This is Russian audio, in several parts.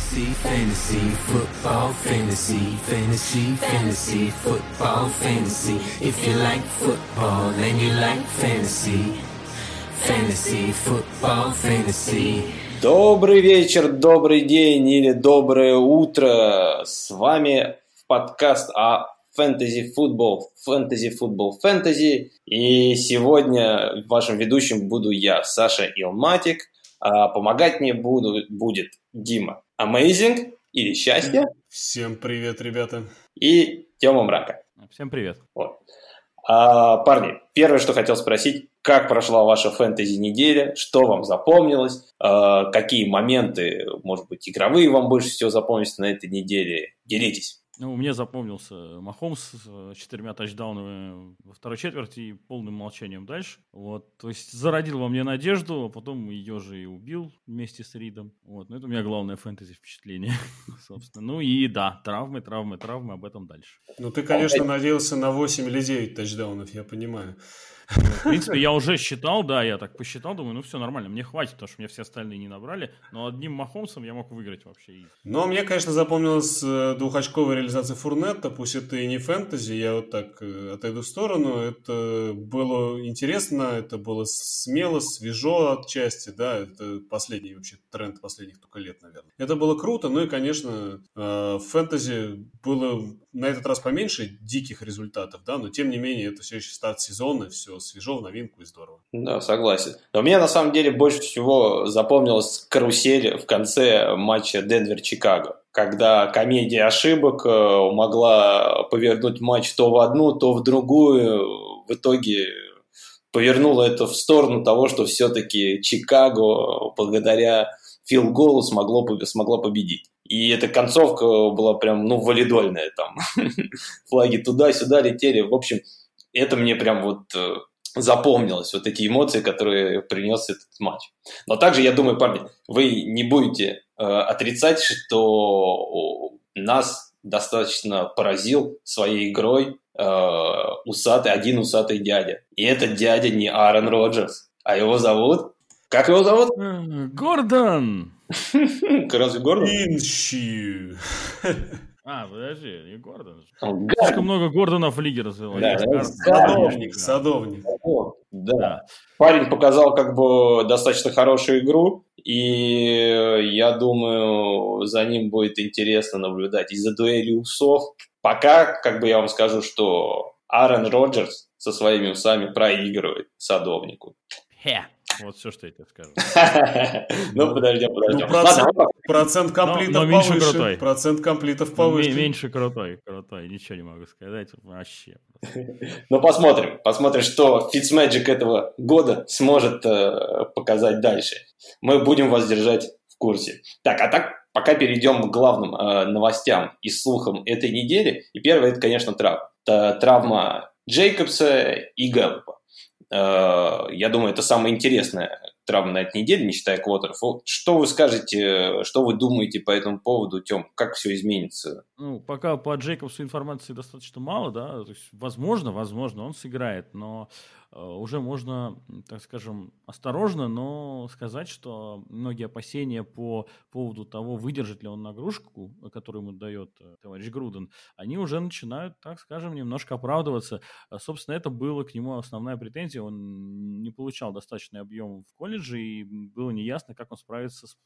Fantasy, fantasy, football, fantasy, fantasy, fantasy, football, fantasy. If you like football and you like fantasy, fantasy, football, fantasy. Добрый вечер, добрый день или доброе утро. С вами подкаст о фэнтези футбол, фэнтези футбол, фэнтези. И сегодня вашим ведущим буду я, Саша Илматик. А помогать мне буду, будет Дима Amazing или Счастье. Всем привет, ребята. И Тёма Мрака. Всем привет. Вот. А, парни, первое, что хотел спросить, как прошла ваша фэнтези неделя, что вам запомнилось, а, какие моменты, может быть, игровые вам больше всего запомнились на этой неделе, делитесь. Ну, мне запомнился Махомс с э, четырьмя тачдаунами во второй четверти и полным молчанием дальше. Вот, то есть зародил во мне надежду, а потом ее же и убил вместе с Ридом. Вот, ну это у меня главное фэнтези впечатление, собственно. Ну и да, травмы, травмы, травмы, об этом дальше. Ну ты, конечно, надеялся на 8 или 9 тачдаунов, я понимаю. В принципе, я уже считал, да, я так посчитал, думаю, ну все нормально, мне хватит, потому что мне все остальные не набрали, но одним Махомсом я мог выиграть вообще. Но мне, конечно, запомнилась э, двухочковая реализация Фурнета, пусть это и не фэнтези, я вот так э, отойду в сторону, это было интересно, это было смело, свежо отчасти, да, это последний вообще тренд последних только лет, наверное. Это было круто, ну и, конечно, э, в фэнтези было на этот раз поменьше диких результатов, да, но тем не менее это все еще старт сезона, все свежо, в новинку и здорово. Да, согласен. Но мне на самом деле больше всего запомнилась карусель в конце матча Денвер-Чикаго когда комедия ошибок э, могла повернуть матч то в одну, то в другую. В итоге повернула это в сторону того, что все-таки Чикаго благодаря Фил Голу смогло, смогла победить. И эта концовка была прям, ну, валидольная там. Флаги туда-сюда летели. В общем, это мне прям вот э, запомнилось, вот эти эмоции, которые принес этот матч. Но также, я думаю, парни, вы не будете э, отрицать, что нас достаточно поразил своей игрой э, усатый, один усатый дядя. И этот дядя не Аарон Роджерс, а его зовут... Как его зовут? Гордон! Разве Гордон? Инщи. А, подожди, не Гордон. Слишком много Гордонов в лиге развелось. Да, садовник, садовник. Да. да. Парень показал как бы достаточно хорошую игру, и я думаю, за ним будет интересно наблюдать. Из-за дуэли усов пока, как бы я вам скажу, что Аарон Роджерс со своими усами проигрывает садовнику. Хе. Вот все, что я тебе скажу. Ну, подождем, подождем. Процент комплитов повыше. Процент комплитов повыше. Меньше крутой, крутой. Ничего не могу сказать. Вообще. Ну, посмотрим. Посмотрим, что Fitzmagic этого года сможет э, показать дальше. Мы будем вас держать в курсе. Так, а так, пока перейдем к главным э, новостям и слухам этой недели. И первое, это, конечно, травма. Это травма Джейкобса и Гэллопа. Э, я думаю, это самое интересное травма на этой неделе, не считая квотеров. Что вы скажете, что вы думаете по этому поводу, Тем, как все изменится? Ну, пока по Джейкобсу информации достаточно мало, да, то есть, возможно, возможно, он сыграет, но Э, уже можно, так скажем, осторожно, но сказать, что многие опасения по поводу того, выдержит ли он нагрузку, которую ему дает э, товарищ Груден, они уже начинают, так скажем, немножко оправдываться. Э, собственно, это было к нему основная претензия. Он не получал достаточный объем в колледже, и было неясно, как он справится с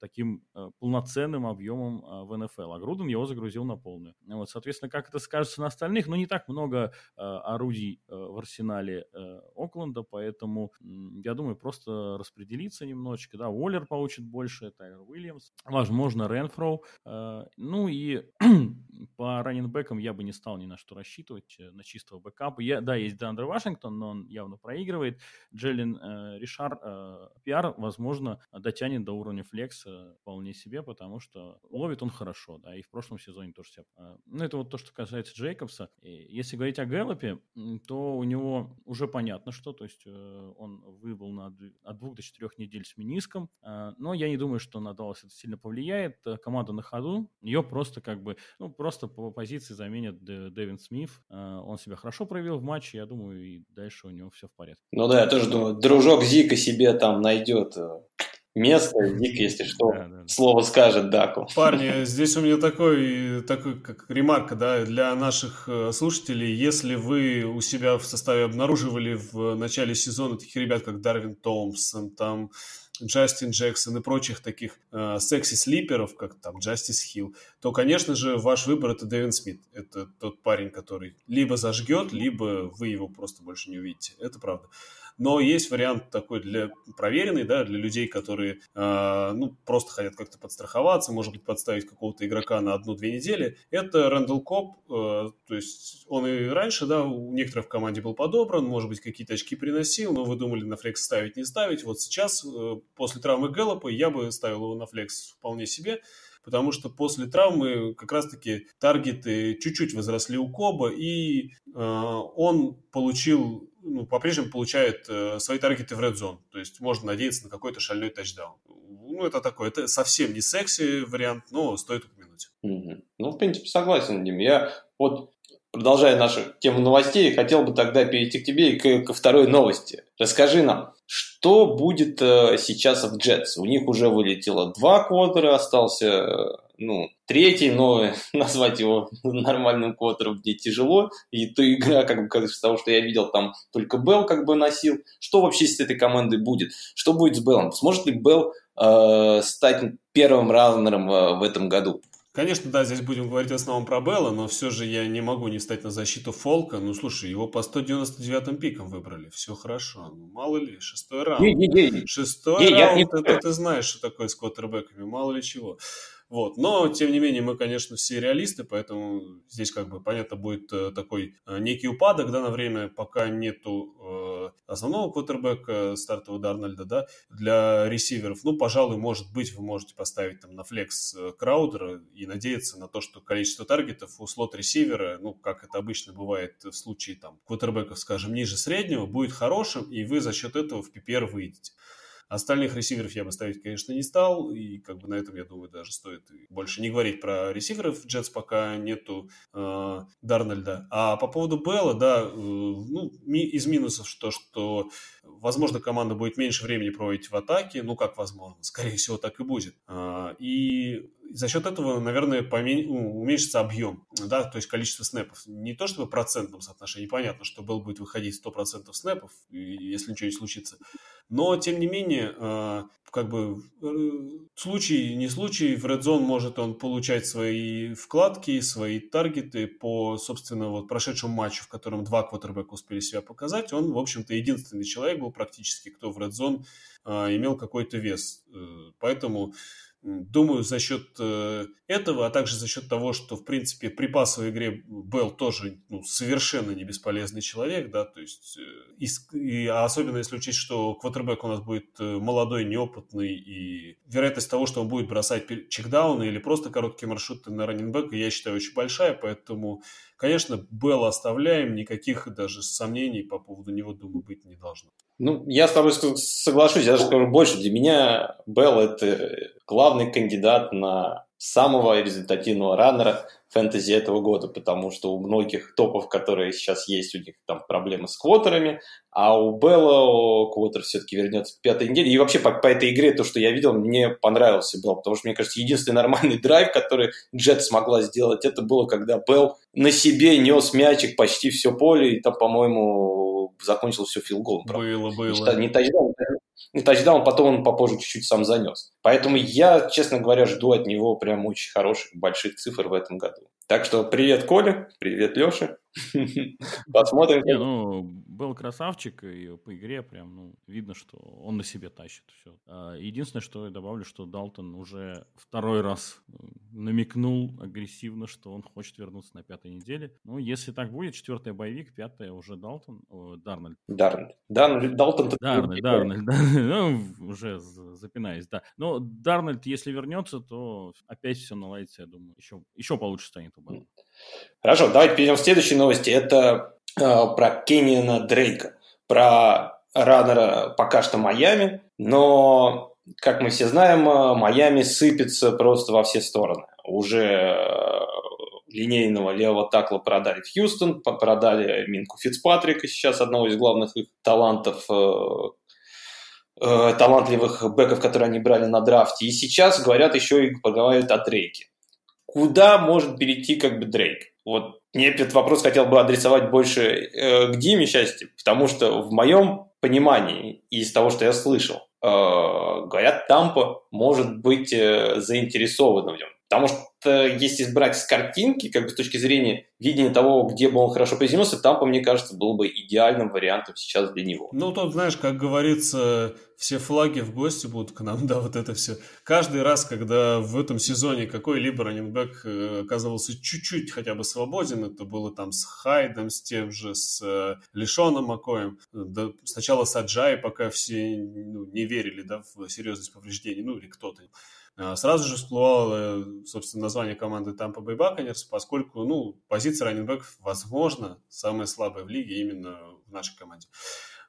таким полноценным объемом в НФЛ. А Груден его загрузил на полную. Вот, соответственно, как это скажется на остальных? Ну, не так много орудий в арсенале э, Окленда, поэтому я думаю, просто распределиться немножечко, да, Уоллер получит больше, Тайер Уильямс, возможно, Ренфроу, э, ну и по раненбекам я бы не стал ни на что рассчитывать, э, на чистого бэкапа. Я, да, есть Деандре Вашингтон, но он явно проигрывает. Джеллин э, Ришар, э, пиар, возможно, дотянет до уровня флекса вполне себе, потому что ловит он хорошо, да, и в прошлом сезоне тоже себя. Э, ну, это вот то, что касается Джейкобса. Если говорить о Гэллопе, то у него уже уже понятно, что, то есть э, он выбыл на, от двух до четырех недель с мениском, э, но я не думаю, что на Даллас это сильно повлияет. Э, команда на ходу, ее просто как бы, ну, просто по позиции заменят Дэвин Смит. Он себя хорошо проявил в матче, я думаю, и дальше у него все в порядке. Ну да, я тоже думаю, дружок Зика себе там найдет место. Дик, если что, да, да. слово скажет Даку. Парни, здесь у меня такой, такой как ремарка да, для наших э, слушателей. Если вы у себя в составе обнаруживали в начале сезона таких ребят, как Дарвин Томпсон, там Джастин Джексон и прочих таких э, секси-слиперов, как там Джастис Хилл, то, конечно же, ваш выбор это Дэвин Смит. Это тот парень, который либо зажгет, либо вы его просто больше не увидите. Это правда. Но есть вариант такой для проверенный, да, для людей, которые, э, ну, просто хотят как-то подстраховаться, может быть, подставить какого-то игрока на одну-две недели. Это Рэндалл Коп, э, то есть он и раньше, да, у некоторых в команде был подобран, может быть, какие-то очки приносил, но вы думали на флекс ставить, не ставить. Вот сейчас, э, после травмы Гэллопа, я бы ставил его на флекс вполне себе потому что после травмы как раз-таки таргеты чуть-чуть возросли у Коба, и э, он получил ну, по-прежнему получает э, свои таргеты в Red Zone. То есть можно надеяться на какой-то шальной тачдаун. Ну, это такой, это совсем не секси вариант, но стоит упомянуть. Mm-hmm. Ну, в принципе, согласен, Дим. Я вот, продолжая нашу тему новостей, хотел бы тогда перейти к тебе и к, ко второй новости. Расскажи нам, что будет э, сейчас в Джетс? У них уже вылетело два квотера, остался э, ну, третий, но назвать его нормальным квотером мне тяжело. И то игра, как бы, с того, что я видел, там только Белл как бы носил. Что вообще с этой командой будет? Что будет с Беллом? Сможет ли Белл э, стать первым раннером э, в этом году? Конечно, да, здесь будем говорить в основном про Белла, но все же я не могу не стать на защиту Фолка. Ну, слушай, его по 199-м пикам выбрали, все хорошо. Ну, мало ли, шестой раунд. Не, не, не. Шестой не, раунд, я не... это ты знаешь, что такое с квотербеками, мало ли чего. Вот. Но, тем не менее, мы, конечно, все реалисты, поэтому здесь, как бы, понятно, будет э, такой э, некий упадок, да, на время, пока нету э, основного квотербека, стартового Дарнольда, да, для ресиверов. Ну, пожалуй, может быть, вы можете поставить там на флекс э, Краудера и надеяться на то, что количество таргетов у слот-ресивера, ну, как это обычно бывает в случае там квотербеков, скажем, ниже среднего, будет хорошим, и вы за счет этого в PPR выйдете. Остальных ресиверов я бы ставить, конечно, не стал, и как бы на этом, я думаю, даже стоит больше не говорить про ресиверов Джетс, пока нету э, Дарнольда. А по поводу Белла, да, э, ну, ми, из минусов то, что, возможно, команда будет меньше времени проводить в атаке, ну, как возможно, скорее всего, так и будет. Э, и за счет этого, наверное. Ну, уменьшится объем, да, то есть количество снэпов. Не то чтобы процентном соотношении, понятно, что Белл будет выходить 100% снэпов, если ничего не случится, но, тем не менее, а, как бы э, случай, не случай, в Red Zone может он получать свои вкладки, свои таргеты по, собственно, вот прошедшему матчу, в котором два квотербека успели себя показать. Он, в общем-то, единственный человек был практически, кто в Red а, имел какой-то вес. Э, поэтому Думаю, за счет э, этого, а также за счет того, что, в принципе, при пасовой игре Белл тоже ну, совершенно не бесполезный человек, да, то есть, э, и, и, а особенно если учесть, что квотербек у нас будет молодой, неопытный, и вероятность того, что он будет бросать чекдауны или просто короткие маршруты на раннинбека, я считаю, очень большая, поэтому, конечно, Белла оставляем, никаких даже сомнений по поводу него, думаю, быть не должно. Ну, я с тобой соглашусь, я даже скажу больше. Для меня Белл – это главный кандидат на самого результативного раннера фэнтези этого года, потому что у многих топов, которые сейчас есть, у них там проблемы с квотерами, а у Белла квотер все-таки вернется к пятой неделе. И вообще по, по этой игре, то, что я видел, мне понравился Белл, потому что, мне кажется, единственный нормальный драйв, который Джет смогла сделать, это было, когда Белл на себе нес мячик почти все поле, и там, по-моему, закончил все филголом. Было, было. Не тачдаун, не тачдаун, потом он попозже чуть-чуть сам занес. Поэтому я, честно говоря, жду от него прям очень хороших, больших цифр в этом году. Так что привет, Коля, привет, Леша. Посмотрим. Не, ну, был красавчик, и по игре прям, ну, видно, что он на себе тащит все. А, единственное, что я добавлю, что Далтон уже второй раз э, намекнул агрессивно, что он хочет вернуться на пятой неделе. Ну, если так будет, четвертая боевик, пятая уже Далтон, о, Дарнольд. Дарнольд. Дарнольд, Далтон. Дарнольд, Дарнольд, ну, уже запинаюсь, да. Но Дарнольд, если вернется, то опять все наладится, я думаю, еще, еще получше станет у Белла. Хорошо, давайте перейдем к следующей новости. Это э, про Кенниана Дрейка, про раннера пока что Майами, но, как мы все знаем, э, Майами сыпется просто во все стороны. Уже э, линейного левого такла продали в Хьюстон, продали Минку Фицпатрика, сейчас одного из главных их талантов. Э, э, талантливых бэков, которые они брали на драфте. И сейчас говорят еще и поговорят о Дрейке. Куда может перейти как бы Дрейк? Вот мне этот вопрос хотел бы адресовать больше э, к Диме счастье, потому что в моем понимании из того, что я слышал, э, говорят, Тампа может быть э, заинтересована в нем. Потому что если брать с картинки, как бы с точки зрения видения того, где бы он хорошо приземлился, там, по мне кажется, был бы идеальным вариантом сейчас для него. Ну, тут, знаешь, как говорится, все флаги в гости будут к нам, да, вот это все. Каждый раз, когда в этом сезоне какой-либо раненбэк э, оказывался чуть-чуть хотя бы свободен, это было там с Хайдом, с тем же, с э, Лишоном Макоем, да, сначала с Аджай, пока все ну, не верили, да, в серьезность повреждений, ну, или кто-то. А, сразу же всплывало, собственно, название команды Tampa Bay Buccaneers, поскольку, ну, позиция раненбеков, возможно, самая слабая в лиге именно в нашей команде.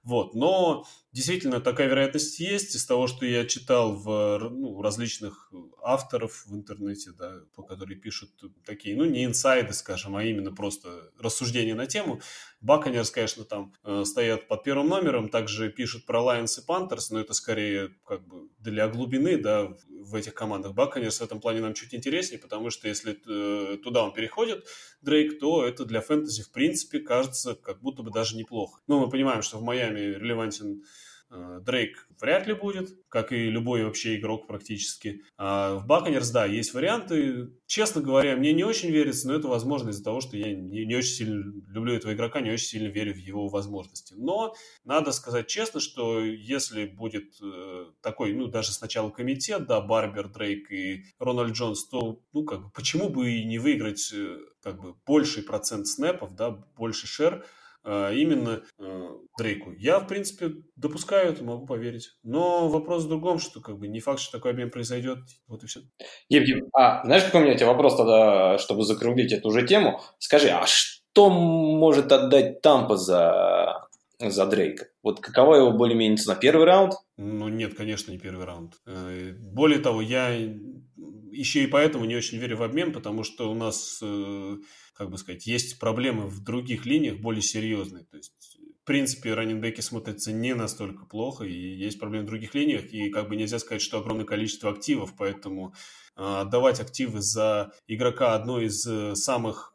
Вот, но действительно такая вероятность есть из того, что я читал в ну, различных авторов в интернете, да, по которые пишут такие, ну, не инсайды, скажем, а именно просто рассуждения на тему. Баконерс, конечно, там э, стоят под первым номером, также пишут про Lions и Panthers, но это скорее как бы для глубины, да, в этих командах. Баконерс в этом плане нам чуть интереснее, потому что если э, туда он переходит, Дрейк, то это для фэнтези, в принципе, кажется как будто бы даже неплохо. Но мы понимаем, что в Майами релевантен Дрейк вряд ли будет, как и любой вообще игрок практически. А в Баконерс, да, есть варианты. Честно говоря, мне не очень верится, но это возможно из-за того, что я не, не очень сильно люблю этого игрока, не очень сильно верю в его возможности. Но надо сказать честно, что если будет э, такой, ну, даже сначала комитет, да, Барбер, Дрейк и Рональд Джонс, то, ну, как бы, почему бы и не выиграть, э, как бы, больший процент снэпов, да, больше шер, именно э, Дрейку. Я, в принципе, допускаю это, могу поверить. Но вопрос в другом, что как бы не факт, что такой обмен произойдет. Вот и все. Евгений, а знаешь, какой у меня тебе вопрос тогда, чтобы закруглить эту же тему? Скажи, а что может отдать Тампа за, за Дрейка? Вот какова его более-менее цена? Первый раунд? Ну, нет, конечно, не первый раунд. Э, более того, я еще и поэтому не очень верю в обмен, потому что у нас э, как бы сказать, есть проблемы в других линиях более серьезные. То есть, в принципе, раненбеки смотрятся не настолько плохо, и есть проблемы в других линиях, и как бы нельзя сказать, что огромное количество активов, поэтому а, отдавать активы за игрока одной из э, самых,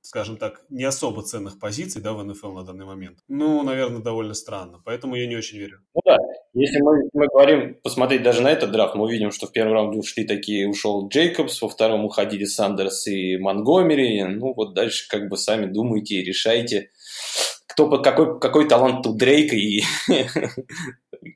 скажем так, не особо ценных позиций да, в НФЛ на данный момент, ну, наверное, довольно странно. Поэтому я не очень верю. Ну да, если мы, мы говорим, посмотреть даже на этот драфт, мы увидим, что в первом раунде ушли такие, ушел Джейкобс, во втором уходили Сандерс и Монгомери. Ну вот дальше как бы сами думайте и решайте, кто, какой, какой талант у Дрейка и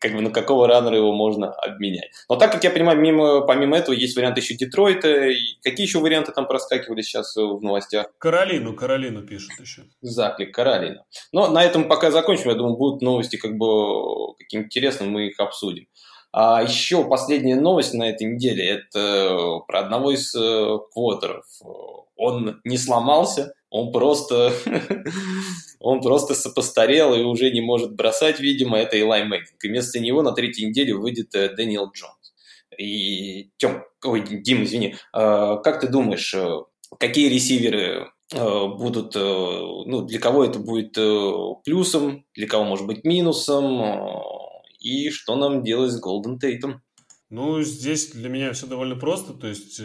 как бы на какого раннера его можно обменять. Но так как я понимаю, мимо, помимо этого есть варианты еще Детройта. И какие еще варианты там проскакивали сейчас в новостях? Каролину, Каролину пишут еще. Заклик, Каролина. Но на этом пока закончим. Я думаю, будут новости как бы какие-то интересные, мы их обсудим. А еще последняя новость на этой неделе – это про одного из э, квотеров. Он не сломался, он просто, он просто постарел и уже не может бросать, видимо, это Илай Мэйкинг. И вместо него на третьей неделе выйдет э, Дэниел Джонс. И, Тем, ой, Дим, извини, а, как ты думаешь, э, какие ресиверы э, будут, ну, для кого это будет плюсом, для кого может быть минусом, и что нам делать с Голден Тейтом? Ну, здесь для меня все довольно просто. То есть,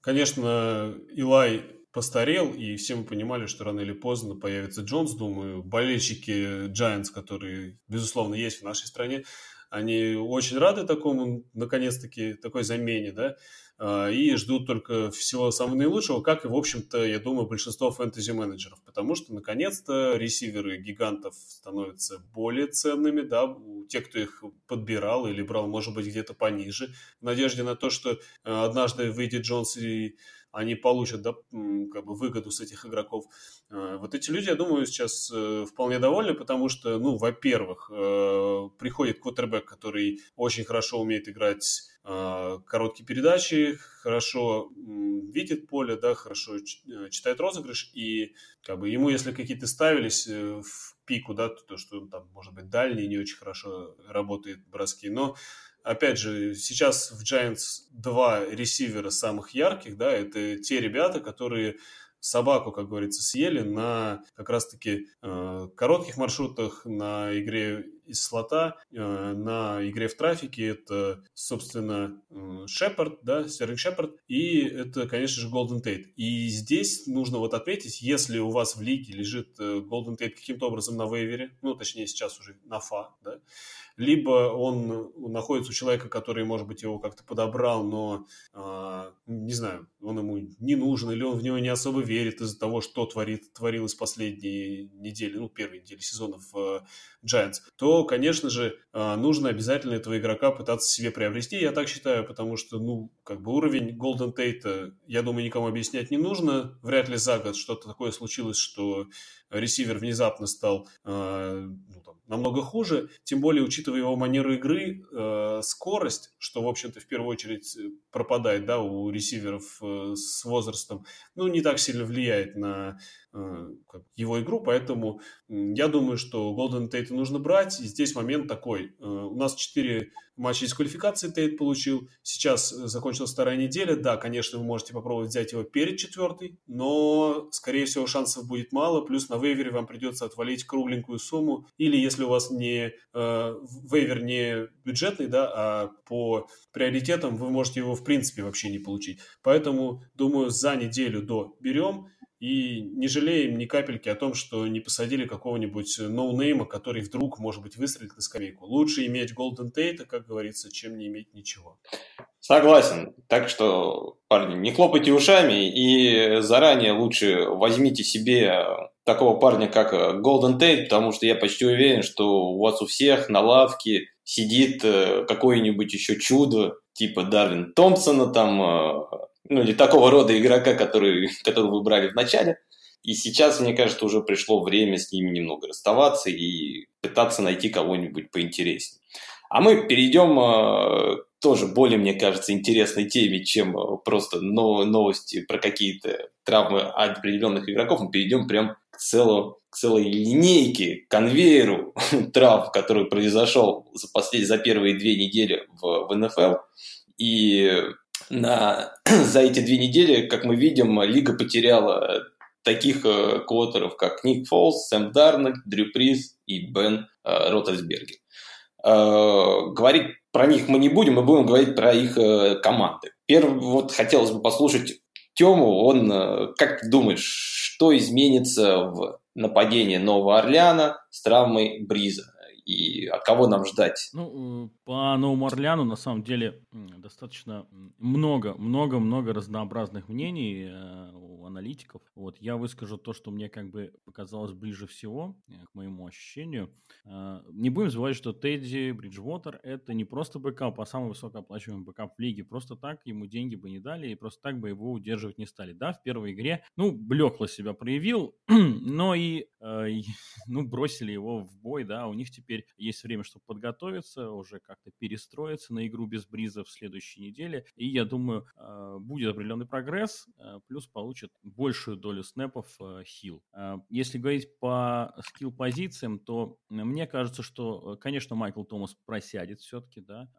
конечно, Илай постарел, и все мы понимали, что рано или поздно появится Джонс. Думаю, болельщики Giants, которые, безусловно, есть в нашей стране, они очень рады такому, наконец-таки, такой замене, да, а, и ждут только всего самого наилучшего, как и, в общем-то, я думаю, большинство фэнтези-менеджеров, потому что, наконец-то, ресиверы гигантов становятся более ценными, да, те, кто их подбирал или брал, может быть, где-то пониже, в надежде на то, что а, однажды выйдет Джонс и они получат да, как бы выгоду с этих игроков. А, вот эти люди, я думаю, сейчас э, вполне довольны, потому что, ну, во-первых, э, приходит квотербек, который очень хорошо умеет играть короткие передачи, хорошо видит поле, да, хорошо э, читает розыгрыш, и как бы ему, если какие-то ставились в пику, да, то что он там, может быть, дальний, не очень хорошо работает броски, но опять же, сейчас в Giants два ресивера самых ярких, да, это те ребята, которые собаку, как говорится, съели на как раз-таки э, коротких маршрутах, на игре из слота э, на игре в трафике. Это, собственно, Шепард, да, Стерлинг Шепард, и это, конечно же, Голден Тейт. И здесь нужно вот отметить, если у вас в лиге лежит Голден Тейт каким-то образом на вейвере, ну, точнее, сейчас уже на ФА, да, либо он находится у человека, который, может быть, его как-то подобрал, но, э, не знаю, он ему не нужен, или он в него не особо верит из-за того, что творит, творилось последние недели, ну, первые недели сезона в э, Giants, то, конечно же, э, нужно обязательно этого игрока пытаться себе приобрести, я так считаю, потому что, ну, как бы уровень Golden Tate, я думаю, никому объяснять не нужно, вряд ли за год что-то такое случилось, что ресивер внезапно стал э, ну, там, намного хуже, тем более учитывая его манеру игры, э, скорость, что, в общем-то, в первую очередь э, пропадает да, у ресиверов э, с возрастом, ну, не так сильно влияет на его игру, поэтому я думаю, что Голден Тейта нужно брать, и здесь момент такой. Э, у нас 4 матча из квалификации Тейт получил, сейчас э, закончилась вторая неделя, да, конечно, вы можете попробовать взять его перед четвертой, но, скорее всего, шансов будет мало, плюс на вейвере вам придется отвалить кругленькую сумму, или если у вас не э, вейвер не бюджетный, да, а по приоритетам вы можете его в принципе вообще не получить. Поэтому, думаю, за неделю до берем, и не жалеем ни капельки о том, что не посадили какого-нибудь ноунейма, который вдруг, может быть, выстрелит на скамейку. Лучше иметь Голден Тейта, как говорится, чем не иметь ничего. Согласен. Так что, парни, не хлопайте ушами и заранее лучше возьмите себе такого парня, как Голден Тейт, потому что я почти уверен, что у вас у всех на лавке сидит э, какое-нибудь еще чудо, типа Дарвин Томпсона, там, э, ну или такого рода игрока, который, которого вы брали в начале. И сейчас, мне кажется, уже пришло время с ними немного расставаться и пытаться найти кого-нибудь поинтереснее. А мы перейдем э, тоже более, мне кажется, интересной теме, чем э, просто новости про какие-то травмы определенных игроков. Мы перейдем прям к, целому, к целой линейке, конвейеру трав, который произошел за, послед... за первые две недели в, в НФЛ. И на, за эти две недели, как мы видим, лига потеряла таких э, квотеров, как Ник Фолс, Сэм Дарнольд, Дрю Приз и Бен э, Ротельсбергер. Э, говорить про них мы не будем, мы будем говорить про их э, команды. Первый, вот хотелось бы послушать Тему, он, э, как ты думаешь, что изменится в нападении Нового Орлеана с травмой Бриза? И от кого нам ждать? Ну, э, по Новому Орлеану на самом деле достаточно много, много, много разнообразных мнений э, у аналитиков. Вот я выскажу то, что мне как бы показалось ближе всего э, к моему ощущению. Не будем забывать, что Тедди Бриджвотер это не просто бэкап, а самый высокооплачиваемый бэкап в лиге. Просто так ему деньги бы не дали и просто так бы его удерживать не стали. Да, в первой игре, ну, блекло себя проявил, но и, ну, бросили его в бой, да, у них теперь теперь есть время, чтобы подготовиться, уже как-то перестроиться на игру без Бриза в следующей неделе. И я думаю, а, будет определенный прогресс, а, плюс получит большую долю снэпов а, хил. Если говорить по скилл-позициям, то мне кажется, что, конечно, Майкл Томас просядет все-таки, да,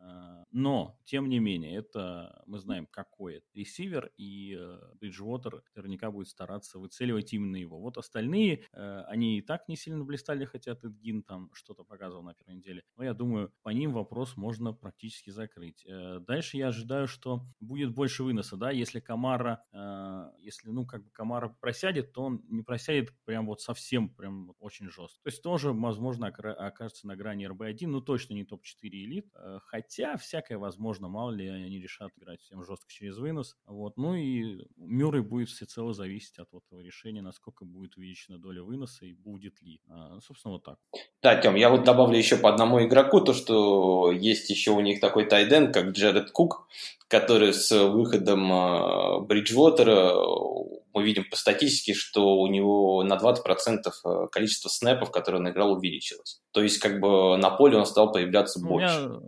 но, тем не менее, это мы знаем, какой это ресивер, и Бриджвотер наверняка будет стараться выцеливать именно его. Вот остальные, они и так не сильно блистали, хотя Тедгин там что-то показывал показывал на первой неделе. Но я думаю, по ним вопрос можно практически закрыть. Э, дальше я ожидаю, что будет больше выноса, да, если Камара, э, если, ну, как бы Камара просядет, то он не просядет прям вот совсем, прям очень жестко. То есть тоже, возможно, окажется на грани РБ-1, ну, точно не топ-4 элит, э, хотя всякое возможно, мало ли они решат играть всем жестко через вынос, вот, ну и Мюррей будет всецело зависеть от вот этого решения, насколько будет увеличена доля выноса и будет ли. Собственно, вот так. Да, Тем, я вот добавлю еще по одному игроку, то, что есть еще у них такой тайден, как Джеред Кук, который с выходом а, Бриджвотера, мы видим по статистике, что у него на 20% а, количество снэпов, которые он играл, увеличилось. То есть, как бы на поле он стал появляться больше. Я...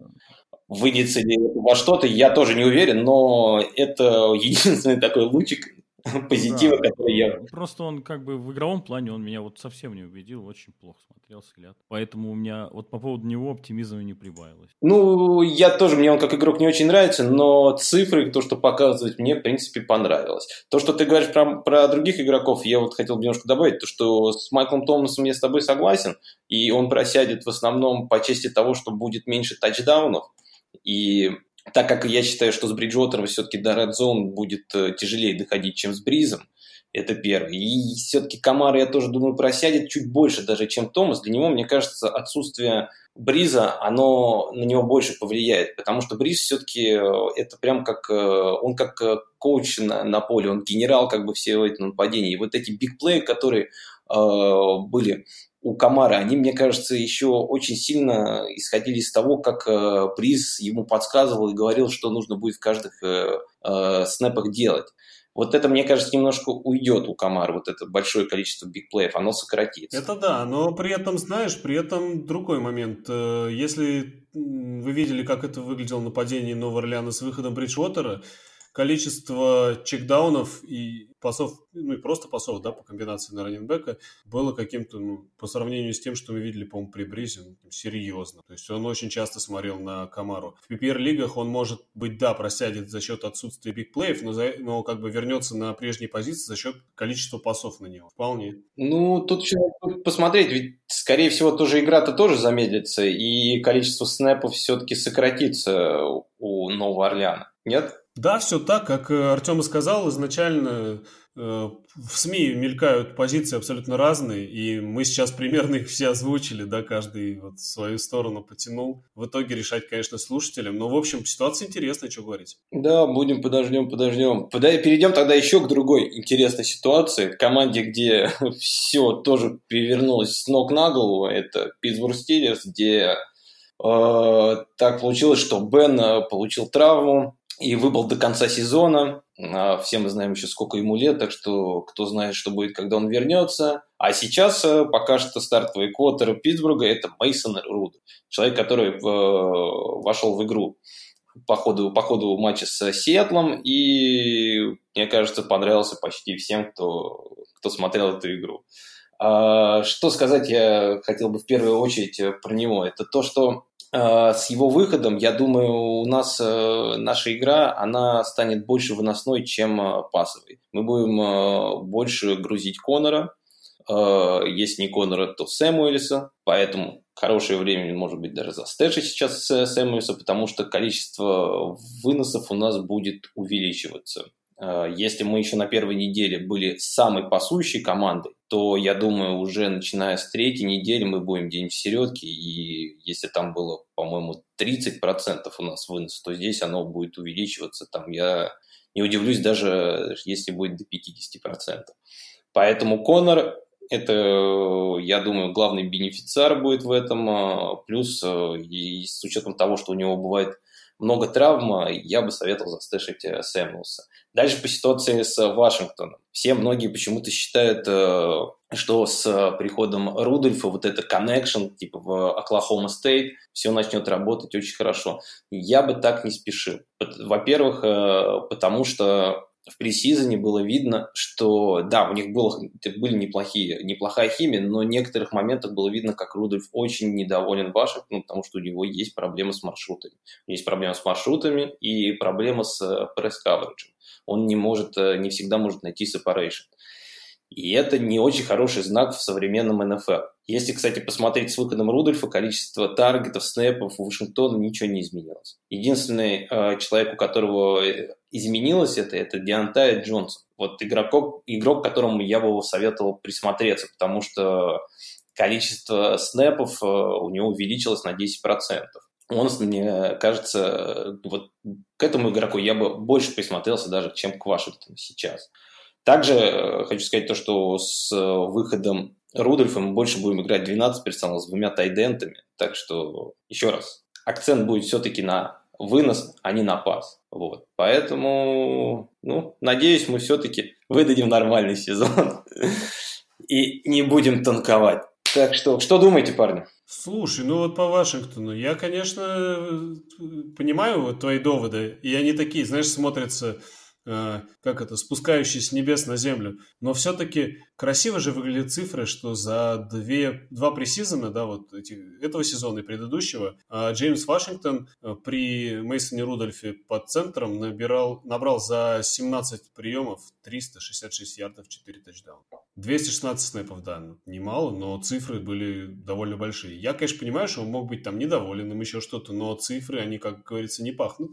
Выльется ли во что-то, я тоже не уверен, но это единственный такой лучик, позитива, да, который я... Просто он как бы в игровом плане, он меня вот совсем не убедил, очень плохо смотрелся взгляд. Поэтому у меня вот по поводу него оптимизма не прибавилось. Ну, я тоже, мне он как игрок не очень нравится, но цифры, то, что показывает, мне, в принципе, понравилось. То, что ты говоришь про, про других игроков, я вот хотел бы немножко добавить, то, что с Майклом Томасом я с тобой согласен, и он просядет в основном по части того, что будет меньше тачдаунов, и так как я считаю, что с Бриджуотером все-таки до Zone будет э, тяжелее доходить, чем с Бризом, это первое. И все-таки Камар, я тоже думаю, просядет чуть больше даже, чем Томас. Для него, мне кажется, отсутствие Бриза, оно на него больше повлияет, потому что Бриз все-таки э, это прям как, э, он как коуч на, на поле, он генерал как бы всего этого нападения. И вот эти бигплеи, которые были у Камара, они, мне кажется, еще очень сильно исходили из того, как э, Приз ему подсказывал и говорил, что нужно будет в каждых э, э, снэпах делать. Вот это, мне кажется, немножко уйдет у Камара, вот это большое количество бигплеев, оно сократится. Это да, но при этом, знаешь, при этом другой момент. Э, если вы видели, как это выглядело нападение Нового Орлеана с выходом Бриджвотера, количество чекдаунов и пасов, ну и просто пасов, да, по комбинации на раненбека было каким-то, ну, по сравнению с тем, что мы видели, по-моему, при Бризе, ну, серьезно. То есть он очень часто смотрел на Камару. В PPR-лигах он может быть, да, просядет за счет отсутствия бигплеев, но, за, но как бы вернется на прежние позиции за счет количества пасов на него. Вполне. Ну, тут еще посмотреть, ведь, скорее всего, тоже игра-то тоже замедлится, и количество снэпов все-таки сократится у Нового Орлеана. Нет? Да, все так, как э, Артем и сказал, изначально э, в СМИ мелькают позиции абсолютно разные, и мы сейчас примерно их все озвучили, да, каждый вот свою сторону потянул. В итоге решать, конечно, слушателям, но, в общем, ситуация интересная, что говорить. Да, будем, подождем, подождем. Перейдем тогда еще к другой интересной ситуации, команде, где все тоже перевернулось с ног на голову, это Питтсбург Стиллерс, где э, так получилось, что Бен э, получил травму, и выбыл до конца сезона. А, все мы знаем еще, сколько ему лет, так что кто знает, что будет, когда он вернется. А сейчас э, пока что стартовый квотер Питтсбурга – это Мейсон Руд. Человек, который э, вошел в игру по ходу, по ходу матча с Сиэтлом, и, мне кажется, понравился почти всем, кто, кто смотрел эту игру. А, что сказать я хотел бы в первую очередь про него? Это то, что Э, с его выходом, я думаю, у нас э, наша игра, она станет больше выносной, чем э, пасовой. Мы будем больше грузить Конора, если не Конора, то Сэмуэльса, поэтому хорошее время, может быть, даже застэшить сейчас Сэмуэльса, потому что количество выносов у нас будет увеличиваться. Э, если мы еще на первой неделе были самой пасующей командой, то, я думаю, уже начиная с третьей недели мы будем где-нибудь в середке, и если там было, по-моему, 30% у нас вынос, то здесь оно будет увеличиваться. Там я не удивлюсь даже, если будет до 50%. Поэтому Конор это, я думаю, главный бенефициар будет в этом. Э, плюс, э, и с учетом того, что у него бывает много травм, я бы советовал застэшить Сэмюэлса. Дальше по ситуации с Вашингтоном. Все многие почему-то считают, э, что с приходом Рудольфа вот это connection, типа в Оклахома Стейт, все начнет работать очень хорошо. Я бы так не спешил. Во-первых, э, потому что в пресизоне было видно, что да, у них было, были неплохие, неплохая химия, но в некоторых моментах было видно, как Рудольф очень недоволен Вашингтоном, потому что у него есть проблемы с маршрутами. Есть проблемы с маршрутами и проблема с э, пресс-кавериджем. Он не может, э, не всегда может найти separation. И это не очень хороший знак в современном НФЛ. Если, кстати, посмотреть с выходом Рудольфа, количество таргетов, снэпов у Вашингтона ничего не изменилось. Единственный э, человек, у которого э, изменилось это, это Диантай Джонсон. Вот игрок, игрок, которому я бы советовал присмотреться, потому что количество снэпов э, у него увеличилось на 10%. Он, мне кажется, вот к этому игроку я бы больше присмотрелся даже, чем к Вашингтону сейчас. Также э, хочу сказать то, что с выходом Рудольфа мы больше будем играть 12 персоналов с двумя тайдентами. Так что, еще раз, акцент будет все-таки на вынос, а не на пас. Вот. Поэтому, ну, надеюсь, мы все-таки выдадим нормальный сезон и не будем танковать. Так что, что думаете, парни? Слушай, ну вот по Вашингтону, я, конечно, понимаю вот твои доводы, и они такие, знаешь, смотрятся э, как это, спускающий с небес на землю. Но все-таки красиво же выглядят цифры, что за две, два пресизона, да, вот эти, этого сезона и предыдущего, э, Джеймс Вашингтон э, при Мейсоне Рудольфе под центром набирал, набрал за 17 приемов 366 ярдов, 4 тачдауна. 216 снэпов, да, немало, но цифры были довольно большие. Я, конечно, понимаю, что он мог быть там недоволен им еще что-то, но цифры, они, как говорится, не пахнут.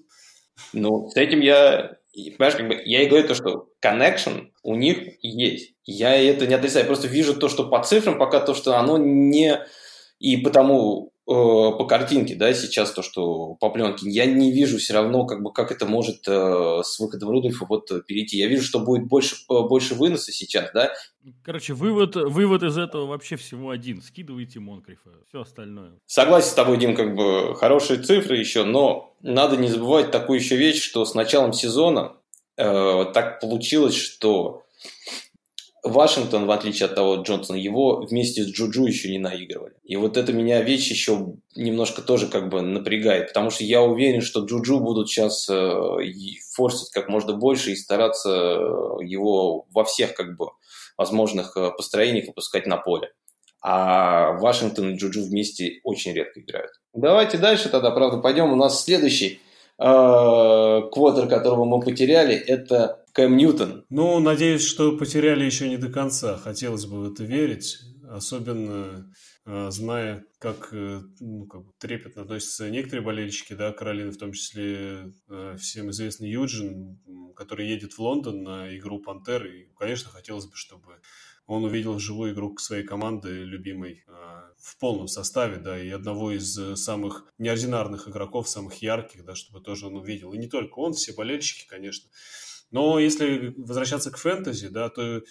Ну, с этим я, понимаешь, как бы, я и говорю то, что connection у них есть. Я это не отрицаю, я просто вижу то, что по цифрам пока то, что оно не... И потому по картинке, да, сейчас то, что по пленке, я не вижу все равно, как бы, как это может э, с выходом Рудольфа вот перейти. Я вижу, что будет больше, э, больше выноса сейчас, да. Короче, вывод, вывод из этого вообще всего один. Скидывайте Монкрифа, все остальное. Согласен с тобой, Дим, как бы хорошие цифры еще, но надо не забывать такую еще вещь, что с началом сезона э, так получилось, что Вашингтон, в отличие от того Джонсона, его вместе с Джуджу еще не наигрывали. И вот это меня вещь еще немножко тоже как бы напрягает, потому что я уверен, что Джуджу будут сейчас э, форсить как можно больше и стараться его во всех как бы возможных э, построениях выпускать на поле. А Вашингтон и Джуджу вместе очень редко играют. Давайте дальше тогда, правда, пойдем. У нас следующий э, квотер, которого мы потеряли, это Кэм Ньютон. Ну, надеюсь, что потеряли еще не до конца. Хотелось бы в это верить. Особенно э, зная, как, э, ну, как бы трепетно относятся некоторые болельщики, да, Каролины, в том числе э, всем известный Юджин, который едет в Лондон на игру Пантер. И, конечно, хотелось бы, чтобы он увидел вживую игру своей команды, любимой, в полном составе, да, и одного из самых неординарных игроков, самых ярких, да, чтобы тоже он увидел. И не только он, все болельщики, конечно. Но если возвращаться к фэнтези, да, то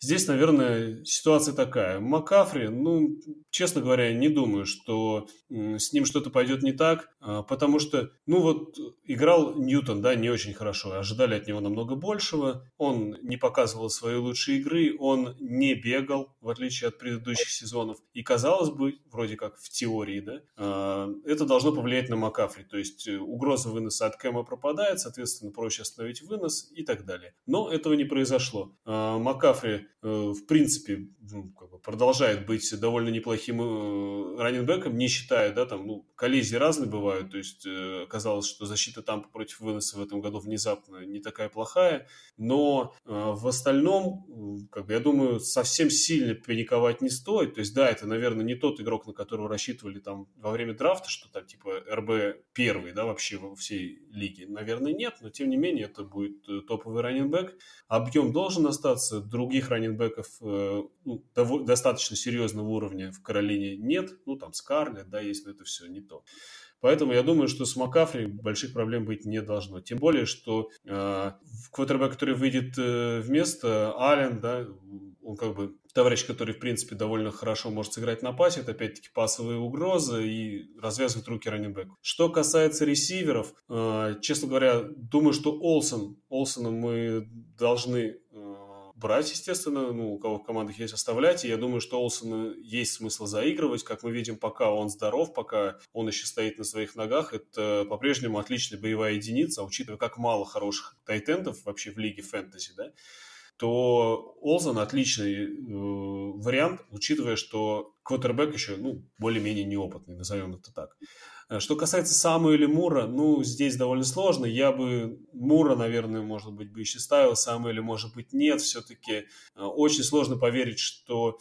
здесь, наверное, ситуация такая. Макафри, ну, честно говоря, не думаю, что с ним что-то пойдет не так, э, потому что, ну вот, играл Ньютон, да, не очень хорошо, ожидали от него намного большего, он не показывал своей лучшей игры, он не бегал, в отличие от предыдущих сезонов, и казалось бы, вроде как в теории, да, э, это должно повлиять на Макафри, то есть э, угроза выноса от Кэма пропадает, соответственно, проще остановить вынос и так далее. Но этого не произошло. Макафри, э, в принципе, ну, продолжает быть довольно неплохим э, раненбеком, не считая, да, там, ну, коллизии разные бывают, то есть э, казалось, что защита там против выноса в этом году внезапно не такая плохая, но в остальном, как бы, я думаю, совсем сильно паниковать не стоит, то есть, да, это, наверное, не тот игрок, на которого рассчитывали там во время драфта, что там, типа, РБ первый, да, вообще во всей лиге, наверное, нет, но, тем не менее, это будет топовый раненбэк. Объем должен остаться, других раненбеков э, ну, достаточно серьезного уровня в Каролине нет. Ну, там Скарлет, да, есть, но это все не то. Поэтому я думаю, что с Макафри больших проблем быть не должно. Тем более, что э, квотербек, который выйдет э, вместо Аллен, да, он как бы товарищ, который, в принципе, довольно хорошо может сыграть на пасе, это, опять-таки, пасовые угрозы и развязывает руки раннинбеку. Что касается ресиверов, э, честно говоря, думаю, что Олсен, Олсена мы должны брать, естественно, ну, у кого в командах есть оставлять, и я думаю, что Олсону есть смысл заигрывать, как мы видим, пока он здоров, пока он еще стоит на своих ногах, это по-прежнему отличная боевая единица, учитывая, как мало хороших тайтендов вообще в лиге фэнтези, да, то Олзен отличный э, вариант, учитывая, что квотербек еще, ну, более-менее неопытный, назовем это так. Э, что касается Самуэля Мура, ну, здесь довольно сложно. Я бы Мура, наверное, может быть, бы еще ставил, Самуэля, может быть, нет. Все-таки э, очень сложно поверить, что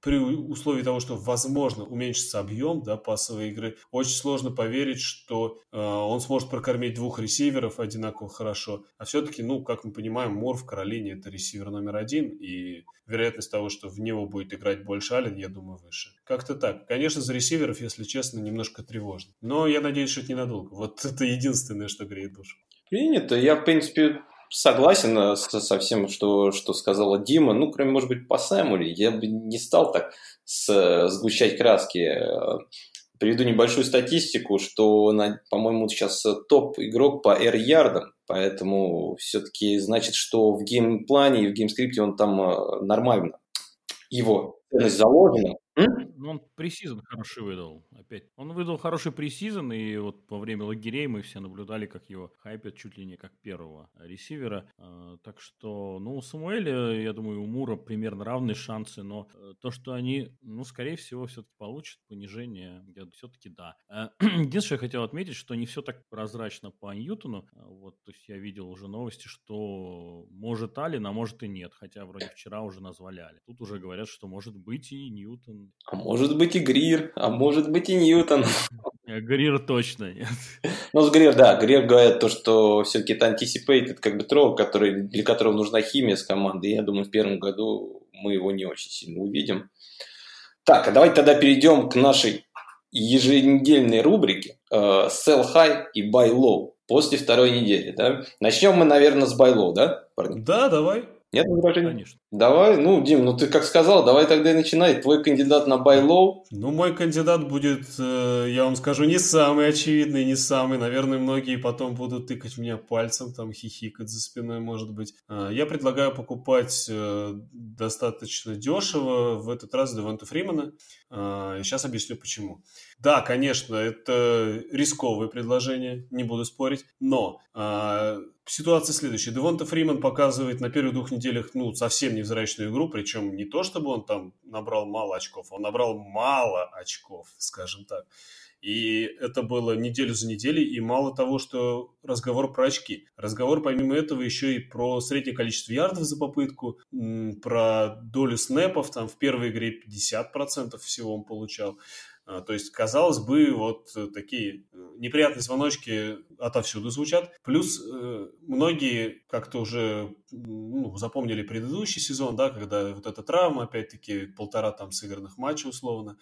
при условии того, что, возможно, уменьшится объем да, пасовой игры, очень сложно поверить, что э, он сможет прокормить двух ресиверов одинаково хорошо. А все-таки, ну, как мы понимаем, Мур в Каролине – это ресивер номер один, и вероятность того, что в него будет играть больше Аллен, я думаю, выше. Как-то так. Конечно, за ресиверов, если честно, немножко тревожно. Но я надеюсь, что это ненадолго. Вот это единственное, что греет душу. Принято. Я, в принципе, согласен э, со, всем, что, что сказал Дима. Ну, кроме, может быть, по Сэмюэлю. Я бы не стал так с, сгущать краски. Приведу небольшую статистику, что, по-моему, сейчас топ-игрок по air ярдам, поэтому все-таки значит, что в геймплане и в геймскрипте он там э, нормально. Его ценность заложена, Ну, он preseason хороший выдал опять. Он выдал хороший preseason, и вот во время лагерей мы все наблюдали, как его хайпят чуть ли не как первого ресивера. А, так что, ну, у Самуэля, я думаю, у Мура примерно равные шансы, но э, то, что они, ну, скорее всего, все-таки получат понижение, я все-таки да. А, единственное, я хотел отметить, что не все так прозрачно по Ньютону. А, вот, то есть я видел уже новости, что может Алин, а может и нет, хотя вроде вчера уже назвали Тут уже говорят, что может быть и Ньютон. А может быть и Грир, а может быть и Ньютон. Э, Грир точно нет. Ну, с Грир, да, Грир говорит то, что все-таки это anticipated, как бы трог, который, для которого нужна химия с командой. Я думаю, в первом году мы его не очень сильно увидим. Так, а давайте тогда перейдем к нашей еженедельной рубрике э, Sell High и Buy Low после второй недели, да? Начнем мы, наверное, с Buy Low, да, парни? Да, давай. Нет возражений? Конечно. Давай, ну, Дим, ну ты как сказал, давай тогда и начинай. Твой кандидат на low? Ну, мой кандидат будет, э, я вам скажу, не самый очевидный, не самый. Наверное, многие потом будут тыкать меня пальцем, там хихикать за спиной, может быть. Э, я предлагаю покупать э, достаточно дешево в этот раз Девонта Фримана. Э, сейчас объясню почему. Да, конечно, это рисковое предложение, не буду спорить, но э, ситуация следующая. Девонта Фриман показывает на первых двух неделях ну, совсем невзрачную игру, причем не то, чтобы он там набрал мало очков, он набрал мало очков, скажем так. И это было неделю за неделей, и мало того, что разговор про очки. Разговор, помимо этого, еще и про среднее количество ярдов за попытку, про долю снэпов, там в первой игре 50% всего он получал. А, то есть, казалось бы, вот э, такие э, неприятные звоночки отовсюду звучат. Плюс э, многие как-то уже ну, запомнили предыдущий сезон, да, когда вот эта травма, опять-таки, полтора там сыгранных матча условно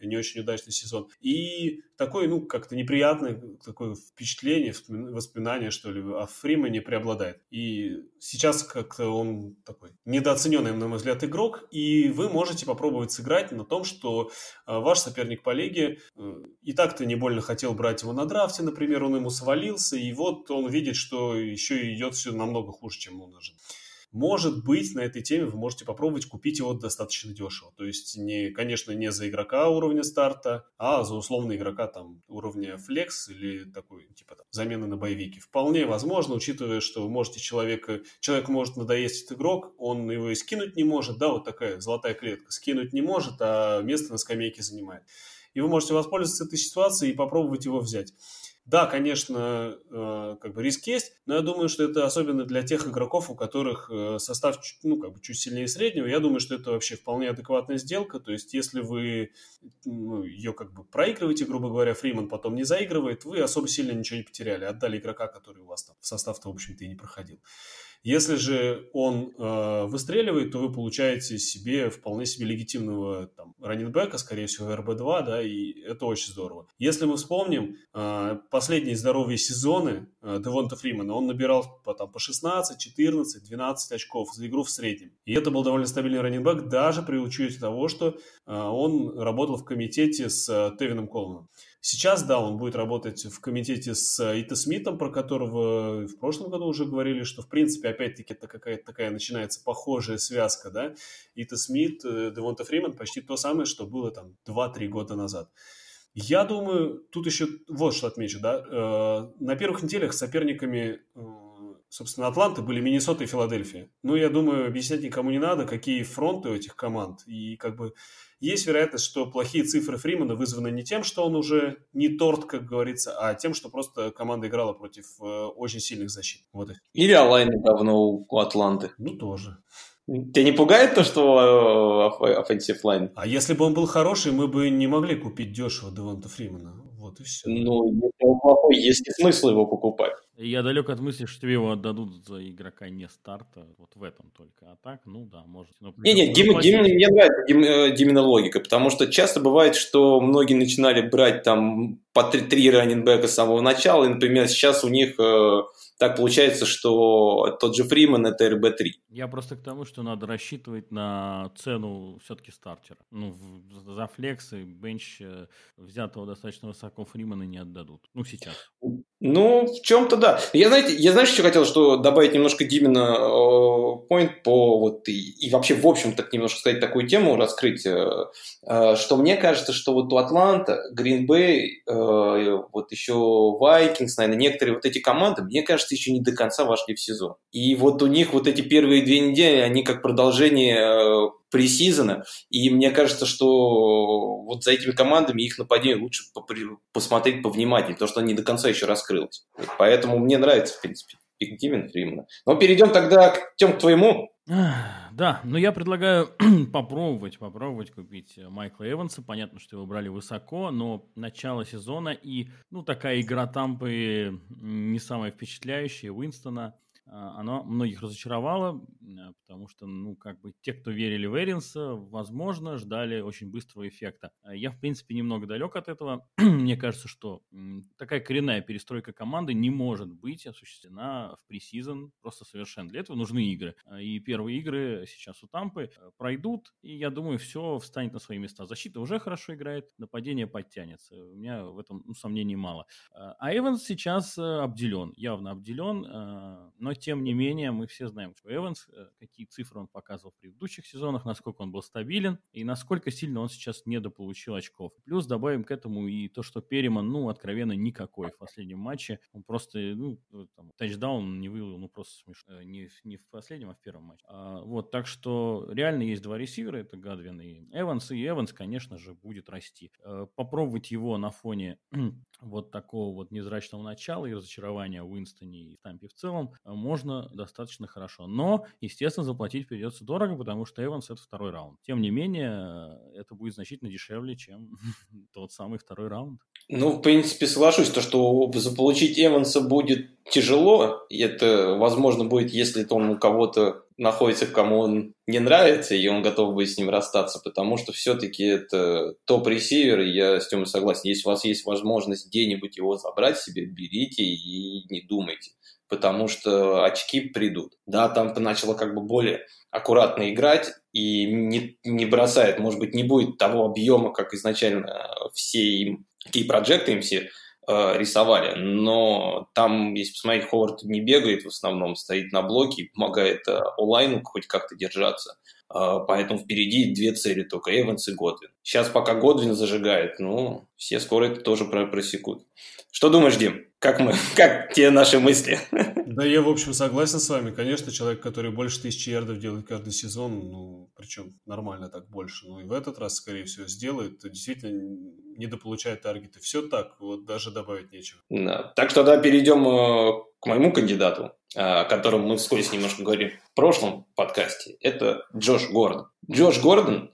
не очень удачный сезон. И такое, ну, как-то неприятное такое впечатление, воспоминание, что ли, о Фримане преобладает. И сейчас как-то он такой недооцененный, на мой взгляд, игрок, и вы можете попробовать сыграть на том, что э, ваш соперник по лиге э, и так-то не больно хотел брать его на драфте, например, он ему свалился, и вот он видит, что еще идет все намного хуже, чем он ожидал. Может быть, на этой теме вы можете попробовать купить его достаточно дешево. То есть, не, конечно, не за игрока уровня старта, а за условно игрока там уровня флекс или такой, типа там, замены на боевики. Вполне возможно, учитывая, что вы можете человека, человек может надоесть этот игрок, он его и скинуть не может, да, вот такая золотая клетка, скинуть не может, а место на скамейке занимает. И вы можете воспользоваться этой ситуацией и попробовать его взять. Да, конечно, э, как бы риск есть, но я думаю, что это особенно для тех игроков, у которых э, состав ну, как бы чуть сильнее среднего. Я думаю, что это вообще вполне адекватная сделка. То есть, если вы ну, ее как бы проигрываете, грубо говоря, Фриман потом не заигрывает, вы особо сильно ничего не потеряли. Отдали игрока, который у вас там в состав-то, в общем-то, и не проходил. Если же он э, выстреливает, то вы получаете себе вполне себе легитимного там, раненбека, скорее всего, РБ-2, да, и это очень здорово. Если мы вспомним э, последние здоровые сезоны э, Девонта Фримана, он набирал по, там, по 16, 14, 12 очков за игру в среднем. И это был довольно стабильный раненбек, даже при учете того, что э, он работал в комитете с э, Тевином Колманом. Сейчас, да, он будет работать в комитете с э, Ита Смитом, про которого в прошлом году уже говорили, что, в принципе, опять-таки, это какая-то такая начинается похожая связка, да, Ита Смит, э, Девонта Фриман, почти то самое, что было там 2-3 года назад. Я думаю, тут еще вот что отмечу, да, э, на первых неделях соперниками собственно, Атланты были Миннесота и Филадельфия. Ну, я думаю, объяснять никому не надо, какие фронты у этих команд. И как бы есть вероятность, что плохие цифры Фримана вызваны не тем, что он уже не торт, как говорится, а тем, что просто команда играла против э, очень сильных защит. Вот. Или Алайн давно у Атланты. Ну, тоже. Тебя не пугает то, что offensive line? А если бы он был хороший, мы бы не могли купить дешево Девонта Фримана. Вот и все. Ну, если он плохой, есть ли смысл его покупать? Я далек от мысли, что тебе его отдадут за игрока не старта, вот в этом только. А так, ну да, может. Не-не, Дима, Дима, мне нравится Дим, э, Димина логика, потому что часто бывает, что многие начинали брать там по три, три раненбека с самого начала, и, например, сейчас у них э, так получается, что тот же Фриман это РБ-3. Я просто к тому, что надо рассчитывать на цену все-таки стартера. Ну, за флекс и бенч э, взятого достаточно высоко Фримана не отдадут. Ну, сейчас. Ну, в чем-то да. Я, знаете, я знаешь, что хотел, что добавить немножко Димина point по вот и, и вообще в общем так немножко сказать такую тему раскрыть, э, э, что мне кажется, что вот у Атланта, Гринбей, э, вот еще Вайкингс, наверное, некоторые вот эти команды, мне кажется, еще не до конца вошли в сезон. И вот у них вот эти первые две недели, они как продолжение э, пресизона, и мне кажется, что вот за этими командами их нападение лучше посмотреть повнимательнее, потому что они до конца еще раскрылось. Поэтому мне нравится, в принципе, пик Димин. Но перейдем тогда к тем к твоему. Да, но я предлагаю попробовать, попробовать купить Майкла Эванса. Понятно, что его брали высоко, но начало сезона и, ну, такая игра Тампы не самая впечатляющая. Уинстона оно многих разочаровало, а, потому что, ну, как бы те, кто верили в Эринса, возможно, ждали очень быстрого эффекта. А я, в принципе, немного далек от этого. Мне кажется, что такая коренная перестройка команды не может быть осуществлена в пресизон просто совершенно. Для этого нужны игры. И первые игры сейчас у Тампы пройдут, и я думаю, все встанет на свои места. Защита уже хорошо играет, нападение подтянется. У меня в этом ну, сомнений мало. А Эванс сейчас обделен, явно обделен, но тем не менее, мы все знаем, что Эванс, э, какие цифры он показывал в предыдущих сезонах, насколько он был стабилен и насколько сильно он сейчас недополучил очков. Плюс добавим к этому и то, что Переман, ну, откровенно, никакой в последнем матче. Он просто, ну, там, тачдаун не вывел, ну, просто смешно. Э, не, не в последнем, а в первом матче. А, вот, так что реально есть два ресивера, это Гадвин и Эванс, и Эванс, конечно же, будет расти. Э, попробовать его на фоне вот такого вот незрачного начала и разочарования в Уинстоне и Тампе в целом можно достаточно хорошо. Но, естественно, заплатить придется дорого, потому что Эванс это второй раунд. Тем не менее, это будет значительно дешевле, чем тот самый второй раунд. Ну, в принципе, соглашусь, то, что заполучить Эванса будет тяжело. И это, возможно, будет, если он у кого-то находится, кому он не нравится, и он готов будет с ним расстаться, потому что все-таки это топ-ресивер, и я с Тёмой согласен. Если у вас есть возможность где-нибудь его забрать себе, берите и не думайте потому что очки придут. Да, там начало как бы более аккуратно играть и не, не бросает, может быть, не будет того объема, как изначально все им, какие проекты им все э, рисовали, но там, если посмотреть, Ховард не бегает в основном, стоит на блоке и помогает э, онлайну хоть как-то держаться. Э, поэтому впереди две цели только, Эванс и Годвин. Сейчас пока Годвин зажигает, ну, все скоро это тоже просекут. Что думаешь, Дим? Как мы, как те наши мысли? Да, я, в общем, согласен с вами. Конечно, человек, который больше тысячи ярдов делает каждый сезон, ну, причем нормально так больше, ну, и в этот раз, скорее всего, сделает, то действительно недополучает таргеты. Все так, вот даже добавить нечего. Да. Так что, да, перейдем э, к моему кандидату, э, о котором мы вскользь немножко говорили в прошлом подкасте. Это Джош Гордон. Джош Гордон,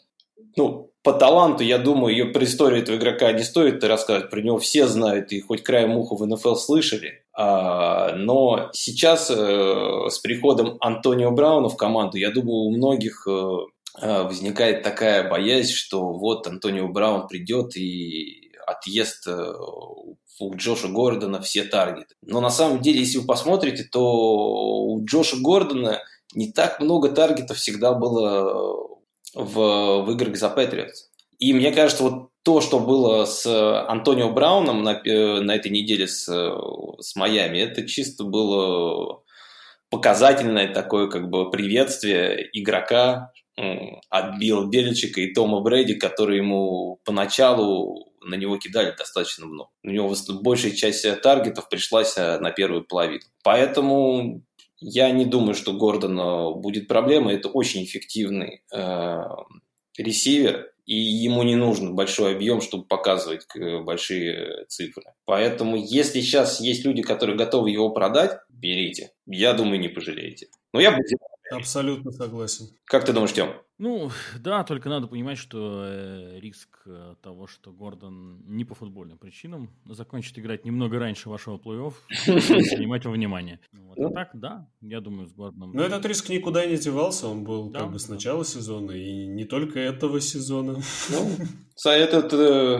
ну, по таланту, я думаю, ее про историю этого игрока не стоит рассказывать, про него все знают и хоть краем уха в НФЛ слышали. А, но сейчас э, с приходом Антонио Брауна в команду, я думаю, у многих возникает такая боязнь, что вот Антонио Браун придет и отъест у Джоша Гордона все таргеты. Но на самом деле, если вы посмотрите, то у Джоша Гордона не так много таргетов всегда было в, в играх за Патриотс. И мне кажется, вот то, что было с Антонио Брауном на, э, на этой неделе с, с Майами, это чисто было показательное такое как бы приветствие игрока от Билла Беличика и Тома Брэди, которые ему поначалу на него кидали достаточно много. У него большая часть таргетов пришлась э, на первую половину. Поэтому я не думаю, что Гордон будет проблема. Это очень эффективный э, ресивер, и ему не нужен большой объем, чтобы показывать э, большие цифры. Поэтому, если сейчас есть люди, которые готовы его продать, берите. Я думаю, не пожалеете. Но я бы Абсолютно согласен. Как ты думаешь, Тем? Ну, да, только надо понимать, что э, риск э, того, что Гордон не по футбольным причинам закончит играть немного раньше вашего плей-офф, принимать во внимание. Вот. А так, да, я думаю, с Гордоном... Но этот риск никуда не девался, он был да, как бы с начала сезона, и не только этого сезона. Ну, это,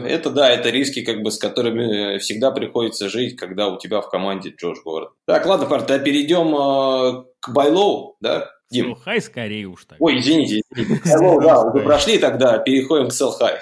это, да, это риски, как бы, с которыми всегда приходится жить, когда у тебя в команде Джош Гордон. Так, ладно, парни, перейдем э, к Байлоу, да? Дим. Селхай скорее уж так. Ой, извините, да, уже прошли тогда, переходим к Селхай.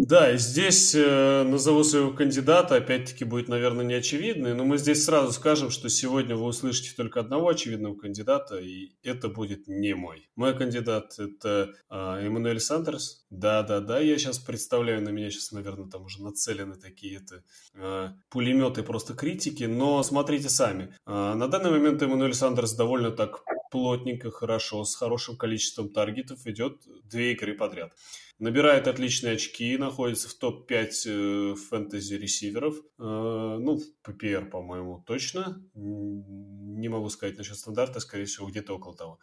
Да, здесь э, назову своего кандидата, опять-таки будет, наверное, неочевидный, но мы здесь сразу скажем, что сегодня вы услышите только одного очевидного кандидата, и это будет не мой. Мой кандидат – это э, Эммануэль Сандерс. Да-да-да, я сейчас представляю, на меня сейчас, наверное, там уже нацелены такие-то э, пулеметы просто критики, но смотрите сами. Э, на данный момент Эммануэль Сандерс довольно так плотненько, хорошо, с хорошим количеством таргетов идет две игры подряд. Набирает отличные очки, находится в топ-5 э, фэнтези-ресиверов. Э, ну, в PPR, по-моему, точно. Не могу сказать насчет стандарта, скорее всего, где-то около того.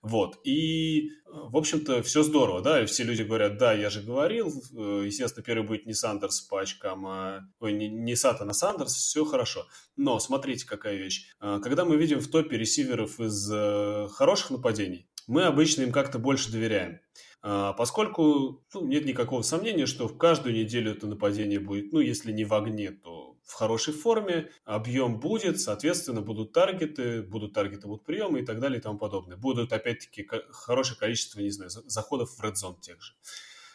Вот. И, в общем-то, все здорово, да, и все люди говорят, да, я же говорил, э, естественно, первый будет не Сандерс по очкам, а... Ой, не, не Саттон, а Сандерс, все хорошо. Но смотрите, какая вещь. Когда мы видим в топе ресиверов из хороших нападений, мы обычно им как-то больше доверяем. А, поскольку ну, нет никакого сомнения, что в каждую неделю это нападение будет, ну, если не в огне, то в хорошей форме, объем будет, соответственно, будут таргеты, будут таргеты, будут приемы и так далее и тому подобное. Будут, опять-таки, хорошее количество, не знаю, заходов в Red Zone тех же.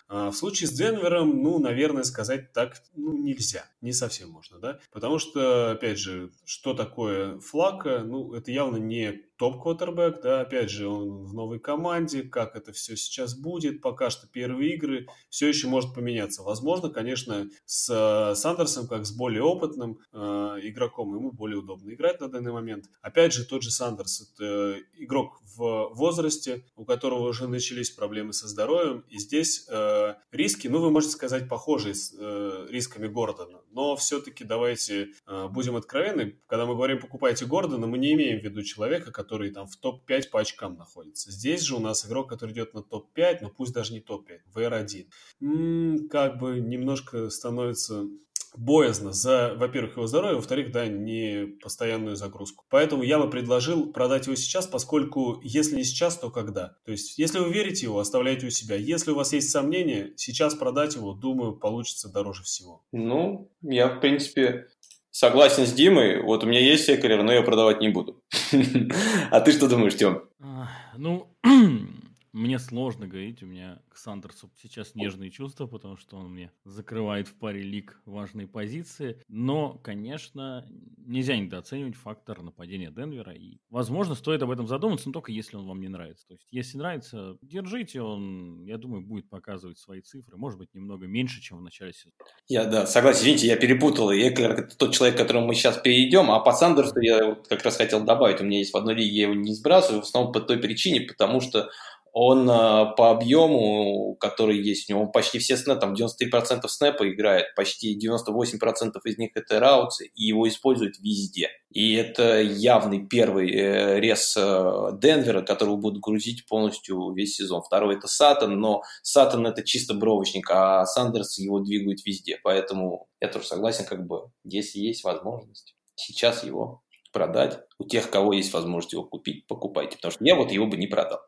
А, в случае с Денвером, ну, наверное, сказать так ну, нельзя. Не совсем можно, да? Потому что, опять же, что такое флака? Ну, это явно не топ-квотербек, да, опять же, он в новой команде, как это все сейчас будет, пока что первые игры, все еще может поменяться. Возможно, конечно, с э, Сандерсом, как с более опытным э, игроком, ему более удобно играть на данный момент. Опять же, тот же Сандерс, это игрок в возрасте, у которого уже начались проблемы со здоровьем, и здесь э, риски, ну, вы можете сказать, похожие с э, рисками Гордона, но все-таки давайте э, будем откровенны, когда мы говорим «покупайте Гордона», мы не имеем в виду человека, который там в топ-5 по очкам находится. Здесь же у нас игрок, который идет на топ-5, но пусть даже не топ-5, VR1. М-м, как бы немножко становится боязно за, во-первых, его здоровье, во-вторых, да, не постоянную загрузку. Поэтому я бы предложил продать его сейчас, поскольку если не сейчас, то когда? То есть, если вы верите его, оставляйте у себя. Если у вас есть сомнения, сейчас продать его, думаю, получится дороже всего. Ну, я, в принципе, согласен с Димой. Вот у меня есть Эколер, но я продавать не буду. А ты что думаешь, Тём? Ну, мне сложно говорить, у меня к Сандерсу сейчас нежные чувства, потому что он мне закрывает в паре лиг важные позиции. Но, конечно, нельзя недооценивать фактор нападения Денвера. И, возможно, стоит об этом задуматься, но только если он вам не нравится. То есть, если нравится, держите, он, я думаю, будет показывать свои цифры. Может быть, немного меньше, чем в начале сезона. Я, да, согласен. Извините, я перепутал. Эклер – это тот человек, к которому мы сейчас перейдем. А по Сандерсу я как раз хотел добавить. У меня есть в одной лиге, я его не сбрасываю, в основном по той причине, потому что он э, по объему, который есть у него, почти все снэпы, там 93% снэпа играет, почти 98% из них это раутсы, и его используют везде. И это явный первый э, рез э, Денвера, которого будут грузить полностью весь сезон. Второй это Сатан, но Сатан это чисто бровочник, а Сандерс его двигают везде. Поэтому я тоже согласен, как бы, если есть возможность, сейчас его продать. У тех, кого есть возможность его купить, покупайте. Потому что я вот его бы не продал.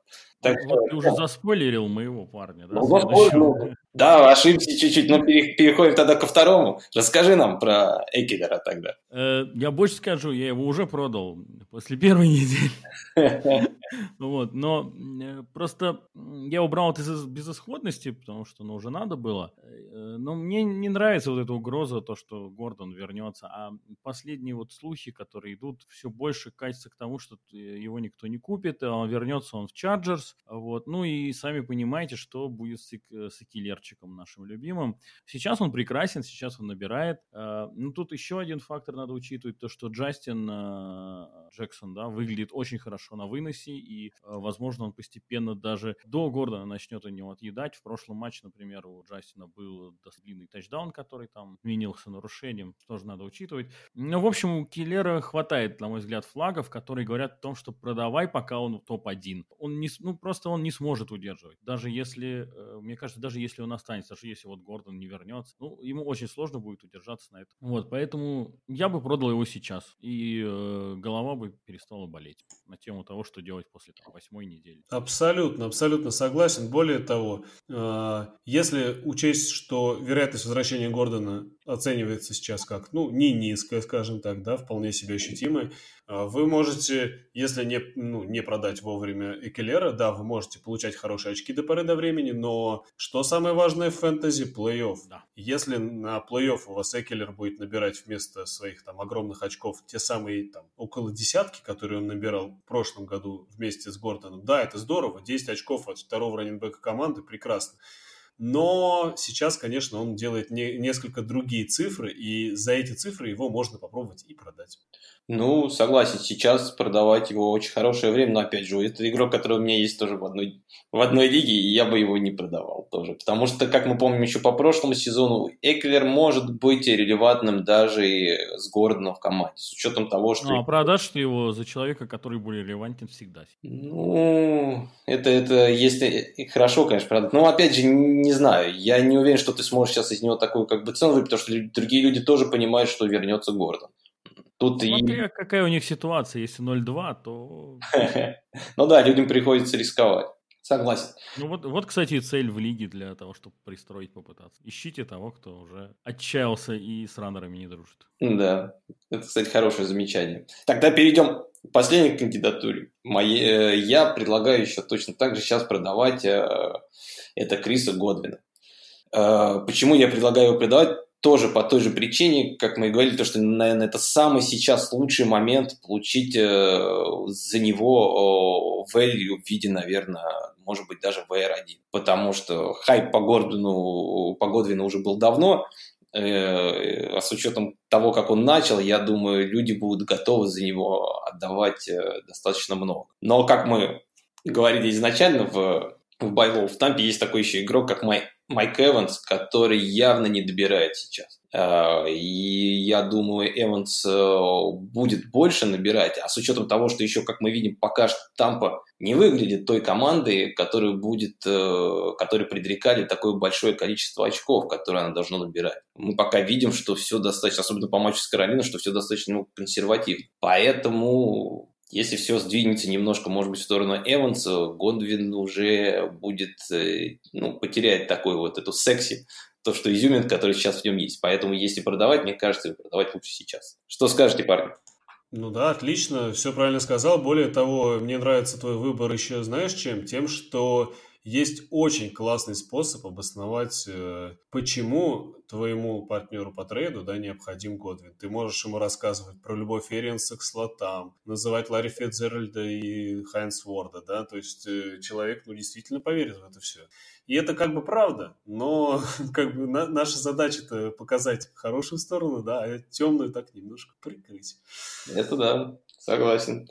Так, вот ты уже заспойлерил моего парня, да? Ну, да, ошибся чуть-чуть, но переходим тогда ко второму. Расскажи нам про Экидера тогда. Э, я больше скажу, я его уже продал после первой недели. Вот, но э, просто я убрал это из безысходности, потому что ну, уже надо было. Э, но мне не нравится вот эта угроза, то, что Гордон вернется. А последние вот слухи, которые идут, все больше катятся к тому, что его никто не купит, а он вернется он в Чарджерс, вот. Ну и сами понимаете, что будет с, с Экилерчиком нашим любимым. Сейчас он прекрасен, сейчас он набирает. А, ну тут еще один фактор надо учитывать, то что Джастин а, Джексон да, выглядит очень хорошо на выносе, и, возможно, он постепенно даже до Гордона начнет у него отъедать. В прошлом матче, например, у Джастина был длинный тачдаун, который там менился нарушением, тоже надо учитывать. Ну, в общем, у Киллера хватает, на мой взгляд, флагов, которые говорят о том, что продавай, пока он топ-1. Он не, ну, просто он не сможет удерживать. Даже если, мне кажется, даже если он останется, даже если вот Гордон не вернется, ну, ему очень сложно будет удержаться на этом. Вот, поэтому я бы продал его сейчас, и э, голова бы перестала болеть на тему того, что делать после там, восьмой недели. Абсолютно, абсолютно согласен. Более того, э, если учесть, что вероятность возвращения Гордона оценивается сейчас как, ну, не низкая, скажем так, да, вполне себе ощутимая, вы можете, если не, ну, не продать вовремя Экелера, да, вы можете получать хорошие очки до поры до времени, но что самое важное в фэнтези? Плей-офф. Да. Если на плей-офф у вас Экелер будет набирать вместо своих там огромных очков те самые там около десятки, которые он набирал в прошлом году вместе с Гордоном, да, это здорово, 10 очков от второго раненбека команды, прекрасно. Но сейчас, конечно, он делает не, несколько другие цифры, и за эти цифры его можно попробовать и продать. Ну, согласен, сейчас продавать его очень хорошее время, но опять же, это игрок, который у меня есть тоже в одной, в одной лиге, и я бы его не продавал тоже. Потому что, как мы помним еще по прошлому сезону, Эклер может быть релевантным даже и с Гордоном в команде, с учетом того, что... Ну, а продашь ты его за человека, который более релевантен всегда? Ну, это, это если хорошо, конечно, продать. Но, опять же, не знаю, я не уверен, что ты сможешь сейчас из него такую как бы цену выпить, потому что другие люди тоже понимают, что вернется Гордон. Тут Смотри, и... какая у них ситуация. Если 0-2, то... ну да, людям приходится рисковать. Согласен. Ну вот, вот, кстати, цель в лиге для того, чтобы пристроить, попытаться. Ищите того, кто уже отчаялся и с раннерами не дружит. Да, это, кстати, хорошее замечание. Тогда перейдем к последней кандидатуре. Мои, э, я предлагаю еще точно так же сейчас продавать э, это Криса Годвина. Э, почему я предлагаю его продавать? тоже по той же причине, как мы и говорили, то, что, наверное, это самый сейчас лучший момент получить за него value в виде, наверное, может быть, даже VR1. Потому что хайп по Гордону, по Годвину уже был давно, э, а с учетом того, как он начал, я думаю, люди будут готовы за него отдавать э, достаточно много. Но, как мы говорили изначально в, в Байлоу, в Тампе есть такой еще игрок, как Май, Майк Эванс, который явно не добирает сейчас. А, и я думаю, Эванс э, будет больше набирать. А с учетом того, что еще, как мы видим, пока что Тампа не выглядит той командой, которая будет, э, которой предрекали такое большое количество очков, которые она должна набирать. Мы пока видим, что все достаточно, особенно по матчу с Каролиной, что все достаточно ну, консервативно. Поэтому если все сдвинется немножко, может быть, в сторону Эванса, Годвин уже будет, э, ну, потерять такой вот эту секси, то, что изюминка, который сейчас в нем есть. Поэтому, если продавать, мне кажется, продавать лучше сейчас. Что скажете, парни? Ну да, отлично, все правильно сказал. Более того, мне нравится твой выбор еще, знаешь, чем? Тем, что есть очень классный способ обосновать, э, почему твоему партнеру по трейду да, необходим Годвин. Ты можешь ему рассказывать про любовь Эриенса к слотам, называть Ларри Фитцеральда и Хайнс Ворда, да, то есть э, человек, ну, действительно поверит в это все. И это как бы правда, но как бы на, наша задача это показать хорошую сторону, да, а темную так немножко прикрыть. Это да, согласен.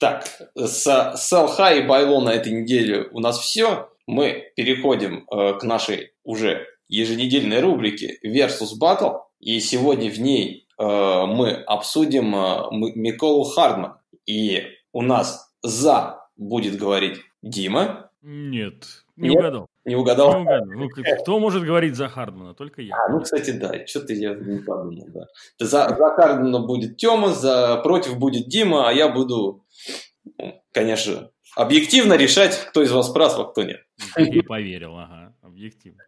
Так, с Салха и Байло на этой неделе у нас все. Мы переходим э, к нашей уже еженедельной рубрике Versus Battle. И сегодня в ней э, мы обсудим э, Миколу Хардман. И у нас за будет говорить Дима. Нет, не Нет? угадал. Не угадал? Не угадал. Ну, кто может говорить за Хардмана? Только я. А, ну, кстати, да. Что-то я не подумал, да. За, за Хардмана будет Тёма, за против будет Дима, а я буду конечно, объективно решать, кто из вас прав, а кто нет. И поверил, ага, объективно.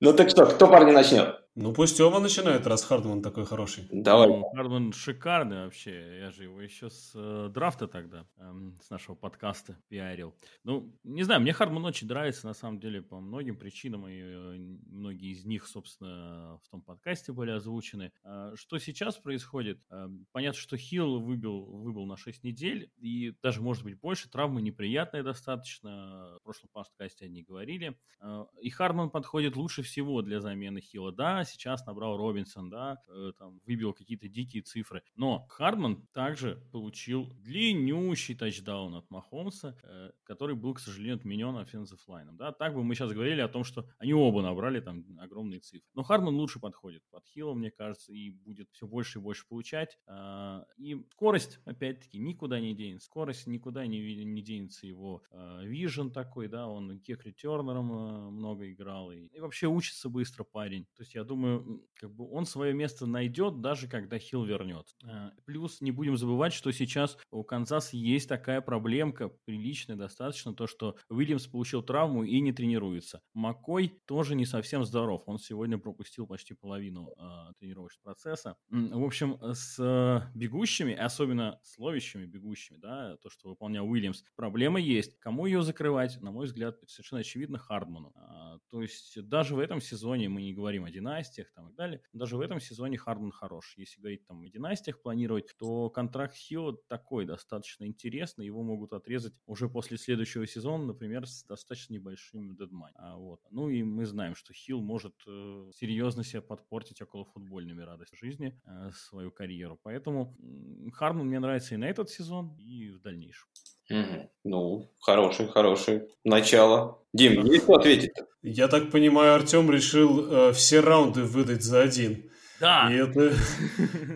Ну так что, кто парни начнет? Ну пусть Тёма начинает, раз Хардман такой хороший. Давай. Ну, Хардман шикарный вообще. Я же его еще с э, драфта тогда, эм, с нашего подкаста пиарил. Ну, не знаю, мне Хардман очень нравится, на самом деле, по многим причинам. И э, многие из них, собственно, в том подкасте были озвучены. Э, что сейчас происходит? Э, понятно, что Хилл выбил, выбыл на 6 недель. И даже, может быть, больше. Травмы неприятные достаточно. В прошлом подкасте они говорили. Э, и Хардман подходит лучше всего для замены Хилла. Да, сейчас набрал Робинсон, да, э, там, выбил какие-то дикие цифры. Но Хардман также получил длиннющий тачдаун от Махомса, э, который был, к сожалению, отменен offensive line ом, да. Так бы мы сейчас говорили о том, что они оба набрали там огромные цифры. Но Хардман лучше подходит под Хилла, мне кажется, и будет все больше и больше получать. А, и скорость, опять-таки, никуда не денется. Скорость никуда не, не денется его вижен а, такой, да, он кек ретернером э, много играл. И, и вообще учится быстро парень. То есть я думаю, как бы он свое место найдет, даже когда Хилл вернет. А, плюс не будем забывать, что сейчас у Канзаса есть такая проблемка, приличная достаточно, то, что Уильямс получил травму и не тренируется. Маккой тоже не совсем здоров. Он сегодня пропустил почти половину э, тренировочного процесса. В общем, с э, бегущими, особенно с ловящими бегущими, да, то, что выполнял Уильямс, проблема есть. Кому ее закрывать? На мой взгляд, совершенно очевидно Хардману. А, то есть даже в этом сезоне мы не говорим о династиях там и так далее. Даже в этом сезоне Хардман хорош. Если говорить там о династиях планировать, то контракт Хилла такой достаточно интересный. Его могут отрезать уже после следующего сезона, например, с достаточно небольшим дедмайн. А, вот. Ну и мы знаем, что Хилл может э, серьезно себя подпортить около футбольными радости жизни, э, свою карьеру. Поэтому э, Хардман мне нравится и на этот сезон, и в дальнейшем. Угу. Ну, хороший, хороший начало. Дим, есть что ответить? Я так понимаю, Артем решил э, все раунды выдать за один. Да. И это,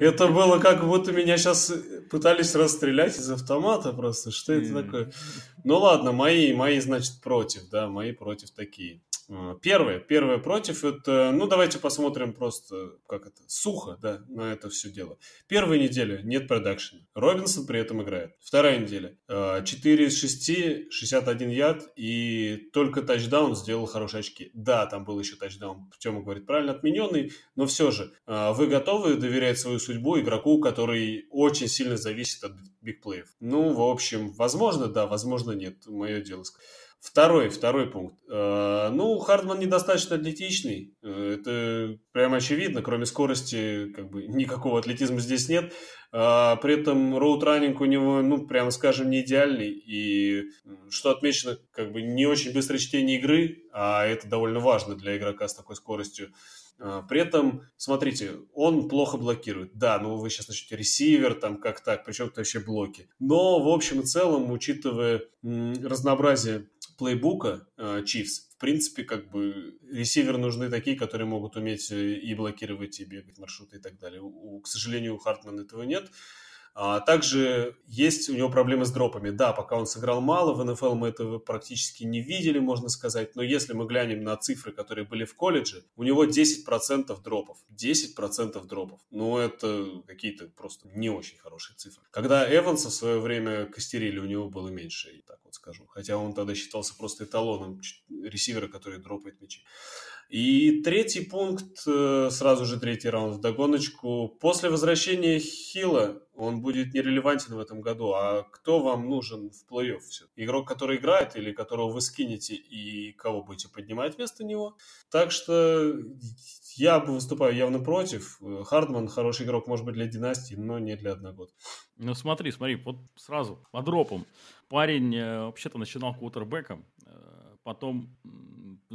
это было как будто меня сейчас пытались расстрелять из автомата просто. Что это такое? Ну ладно, мои, мои, значит, против, да, мои против такие. А, первое, первое против, это, ну, давайте посмотрим просто, как это, сухо, да, на это все дело. Первая неделя нет продакшена. Робинсон при этом играет. Вторая неделя. 4 а, из 6, 61 яд, и только тачдаун сделал хорошие очки. Да, там был еще тачдаун, Тёма говорит, правильно отмененный, но все же, а, вы готовы доверять свою судьбу игроку, который очень сильно зависит от бигплеев? Ну, в общем, возможно, да, возможно, нет. Мое дело сказать. Второй, второй пункт. Э, ну, Хардман недостаточно атлетичный. Э, это прямо очевидно. Кроме скорости, как бы никакого атлетизма здесь нет. Э, при этом роуд-раннинг у него, ну, прямо скажем, не идеальный. И что отмечено, как бы не очень быстрое чтение игры, а это довольно важно для игрока с такой скоростью. При этом, смотрите, он плохо блокирует. Да, ну вы сейчас начнете ресивер, там как так, причем это вообще блоки. Но в общем и целом, учитывая разнообразие плейбука э, Chiefs, в принципе, как бы ресиверы нужны такие, которые могут уметь э, и блокировать, и бегать маршруты и так далее. У, к сожалению, у Хартмана этого нет. А также есть у него проблемы с дропами. Да, пока он сыграл мало, в НФЛ мы этого практически не видели, можно сказать. Но если мы глянем на цифры, которые были в колледже, у него 10% дропов. 10% дропов. Ну, это какие-то просто не очень хорошие цифры. Когда Эванса в свое время костерили, у него было меньше, и так вот скажу. Хотя он тогда считался просто эталоном ресивера, который дропает мячи. И третий пункт, э, сразу же третий раунд в догоночку. После возвращения Хила он будет нерелевантен в этом году. А кто вам нужен в плей-офф? Все? Игрок, который играет или которого вы скинете и кого будете поднимать вместо него? Так что я выступаю явно против. Хардман хороший игрок, может быть, для династии, но не для одногодки. Ну смотри, смотри, вот сразу по дропам. Парень э, вообще-то начинал квотербеком, э, потом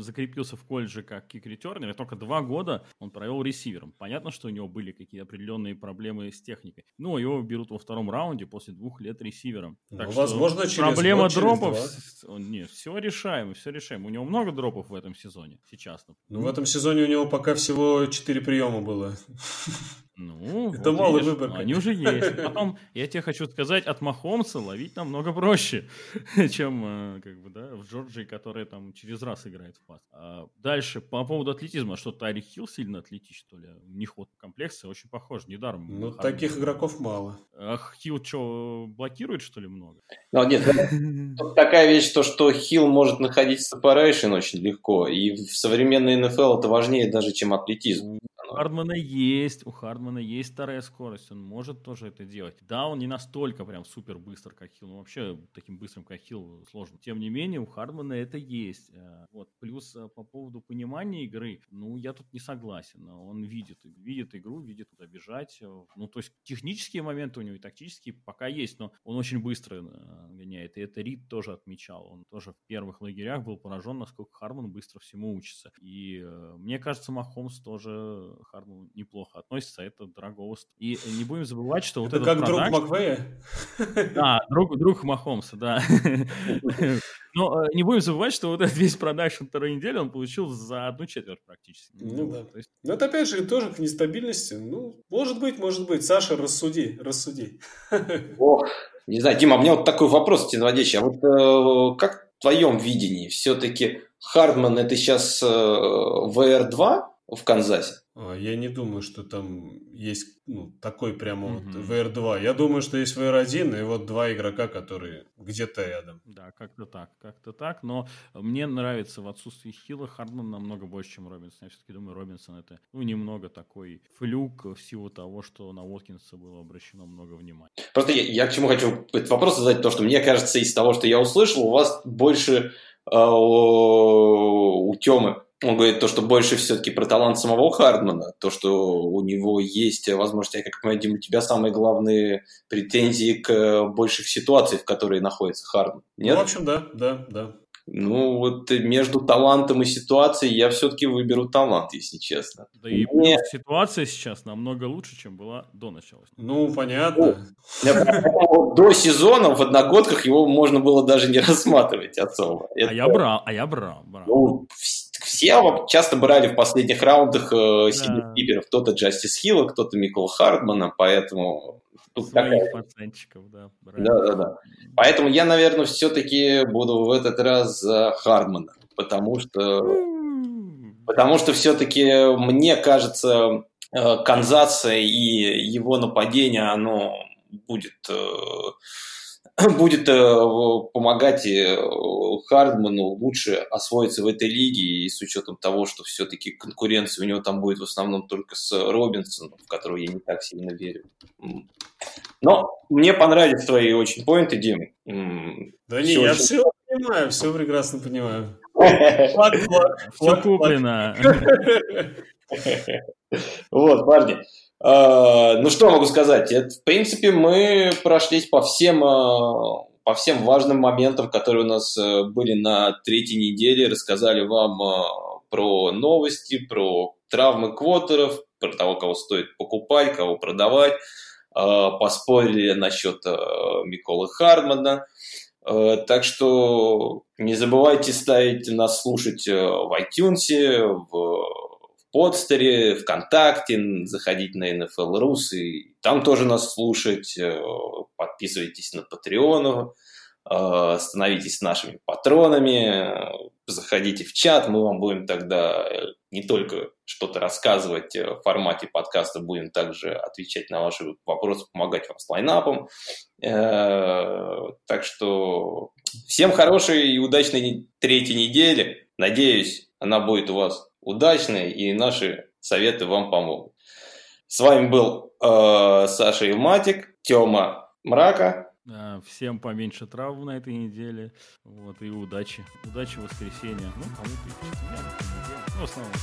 закрепился в колледже как кик-ретернер, и только два года он провел ресивером. Понятно, что у него были какие-то определенные проблемы с техникой. Ну, его берут во втором раунде после двух лет ресивером. Ну, так возможно, через проблема год, дропов... Через два. Нет, все решаем, все решаем. У него много дропов в этом сезоне сейчас. Ну, в этом сезоне у него пока всего четыре приема было. Ну, это вот малый выбор. Они уже есть. Потом, я тебе хочу сказать, от Махомса ловить намного проще, чем э, как бы, да, в Джорджии, которая там через раз играет в пас. А дальше, по поводу атлетизма, что Тайрик Хилл сильно атлетичен, что ли? У них вот комплексы очень похожи, недаром. Ну, таких игроков мало. А Хилл что, блокирует, что ли, много? Ну, нет, такая вещь, то, что Хилл может находить separation очень легко, и в современной НФЛ это важнее даже, чем атлетизм У Хардмана есть, у Хардмана есть вторая скорость, он может тоже это делать. Да, он не настолько прям супер быстр, как Хилл, ну вообще таким быстрым, как Хилл, сложно. Тем не менее, у Хардмана это есть. Э, вот. Плюс э, по поводу понимания игры, ну, я тут не согласен. Он видит, видит игру, видит куда бежать. Ну, то есть технические моменты у него и тактические пока есть, но он очень быстро гоняет. И это Рид тоже отмечал. Он тоже в первых лагерях был поражен, насколько Харман быстро всему учится. И мне кажется, Махомс тоже Хардману неплохо относится, а это дорогого И не будем забывать, что вот это как production... друг Маквея? Да, друг, друг Махомса, да. Но э, не будем забывать, что вот этот весь production второй недели он получил за одну четверть практически. Ну да. То есть... Но это опять же тоже к нестабильности. Ну, может быть, может быть. Саша, рассуди, рассуди. Ох, не знаю, Дима, у меня вот такой вопрос тебе наводящий. А вот э, как в твоем видении все-таки Хардман это сейчас э, WR2 в Канзасе? А, я не думаю, что там есть ну, такой прямо mm-hmm. вот VR2. Я думаю, что есть VR1 и вот два игрока, которые где-то рядом. Да, как-то так, как-то так. Но мне нравится в отсутствии Хилла Хардман намного больше, чем Робинсон. Я все-таки думаю, Робинсон это ну, немного такой флюк в силу того, что на Уоткинса было обращено много внимания. Просто я, я к чему хочу этот вопрос задать, то, что мне кажется, из того, что я услышал, у вас больше э, у Темы он говорит то, что больше все-таки про талант самого Хардмана, то, что у него есть возможность, я как понимаю, Дим, у тебя самые главные претензии к больших ситуациях, в которых находится Хардман. Нет? Ну, в общем, да, да, да. Ну, вот между талантом и ситуацией я все-таки выберу талант, если честно. Да и Мне... ситуация сейчас намного лучше, чем была до начала. Ну, понятно. Ну, до сезона в одногодках его можно было даже не рассматривать особо. А я брал, а я брал. Все часто брали в последних раундах э, киперов. Кто-то Джастис Хилла, кто-то Микол Хардмана, поэтому Тут пацанчиков, да. Да, да, да. Поэтому я, наверное, все-таки буду в этот раз за Хардмана, потому что, потому что все-таки мне кажется, э, Канзас и его нападение, оно будет э, будет э, помогать э, Хардману лучше освоиться в этой лиге, и с учетом того, что все-таки конкуренция у него там будет в основном только с Робинсоном, в которого я не так сильно верю. Но мне понравились твои очень поинты, Дим. Да не, я все понимаю, все прекрасно понимаю. Все куплено. Вот, парни. А, ну, что могу сказать? Это, в принципе, мы прошлись по всем, а, по всем важным моментам, которые у нас э, были на третьей неделе, рассказали вам про новости, про травмы квотеров, про того, кого стоит покупать, кого продавать, поспорили насчет Миколы Хардмана. Так что не забывайте ставить нас слушать в iTunes, в подстере, ВКонтакте, заходить на NFL Rus и там тоже нас слушать. Э, подписывайтесь на Patreon, э, становитесь нашими патронами, заходите в чат, мы вам будем тогда не только что-то рассказывать в формате подкаста, будем также отвечать на ваши вопросы, помогать вам с лайнапом. Э, так что всем хорошей и удачной третьей недели. Надеюсь, она будет у вас удачной, и наши советы вам помогут. С вами был э, Саша Илматик, Тёма Мрака. Всем поменьше травм на этой неделе. Вот, и удачи. Удачи в воскресенье. Ну, кому-то и в четверг, Ну, в основном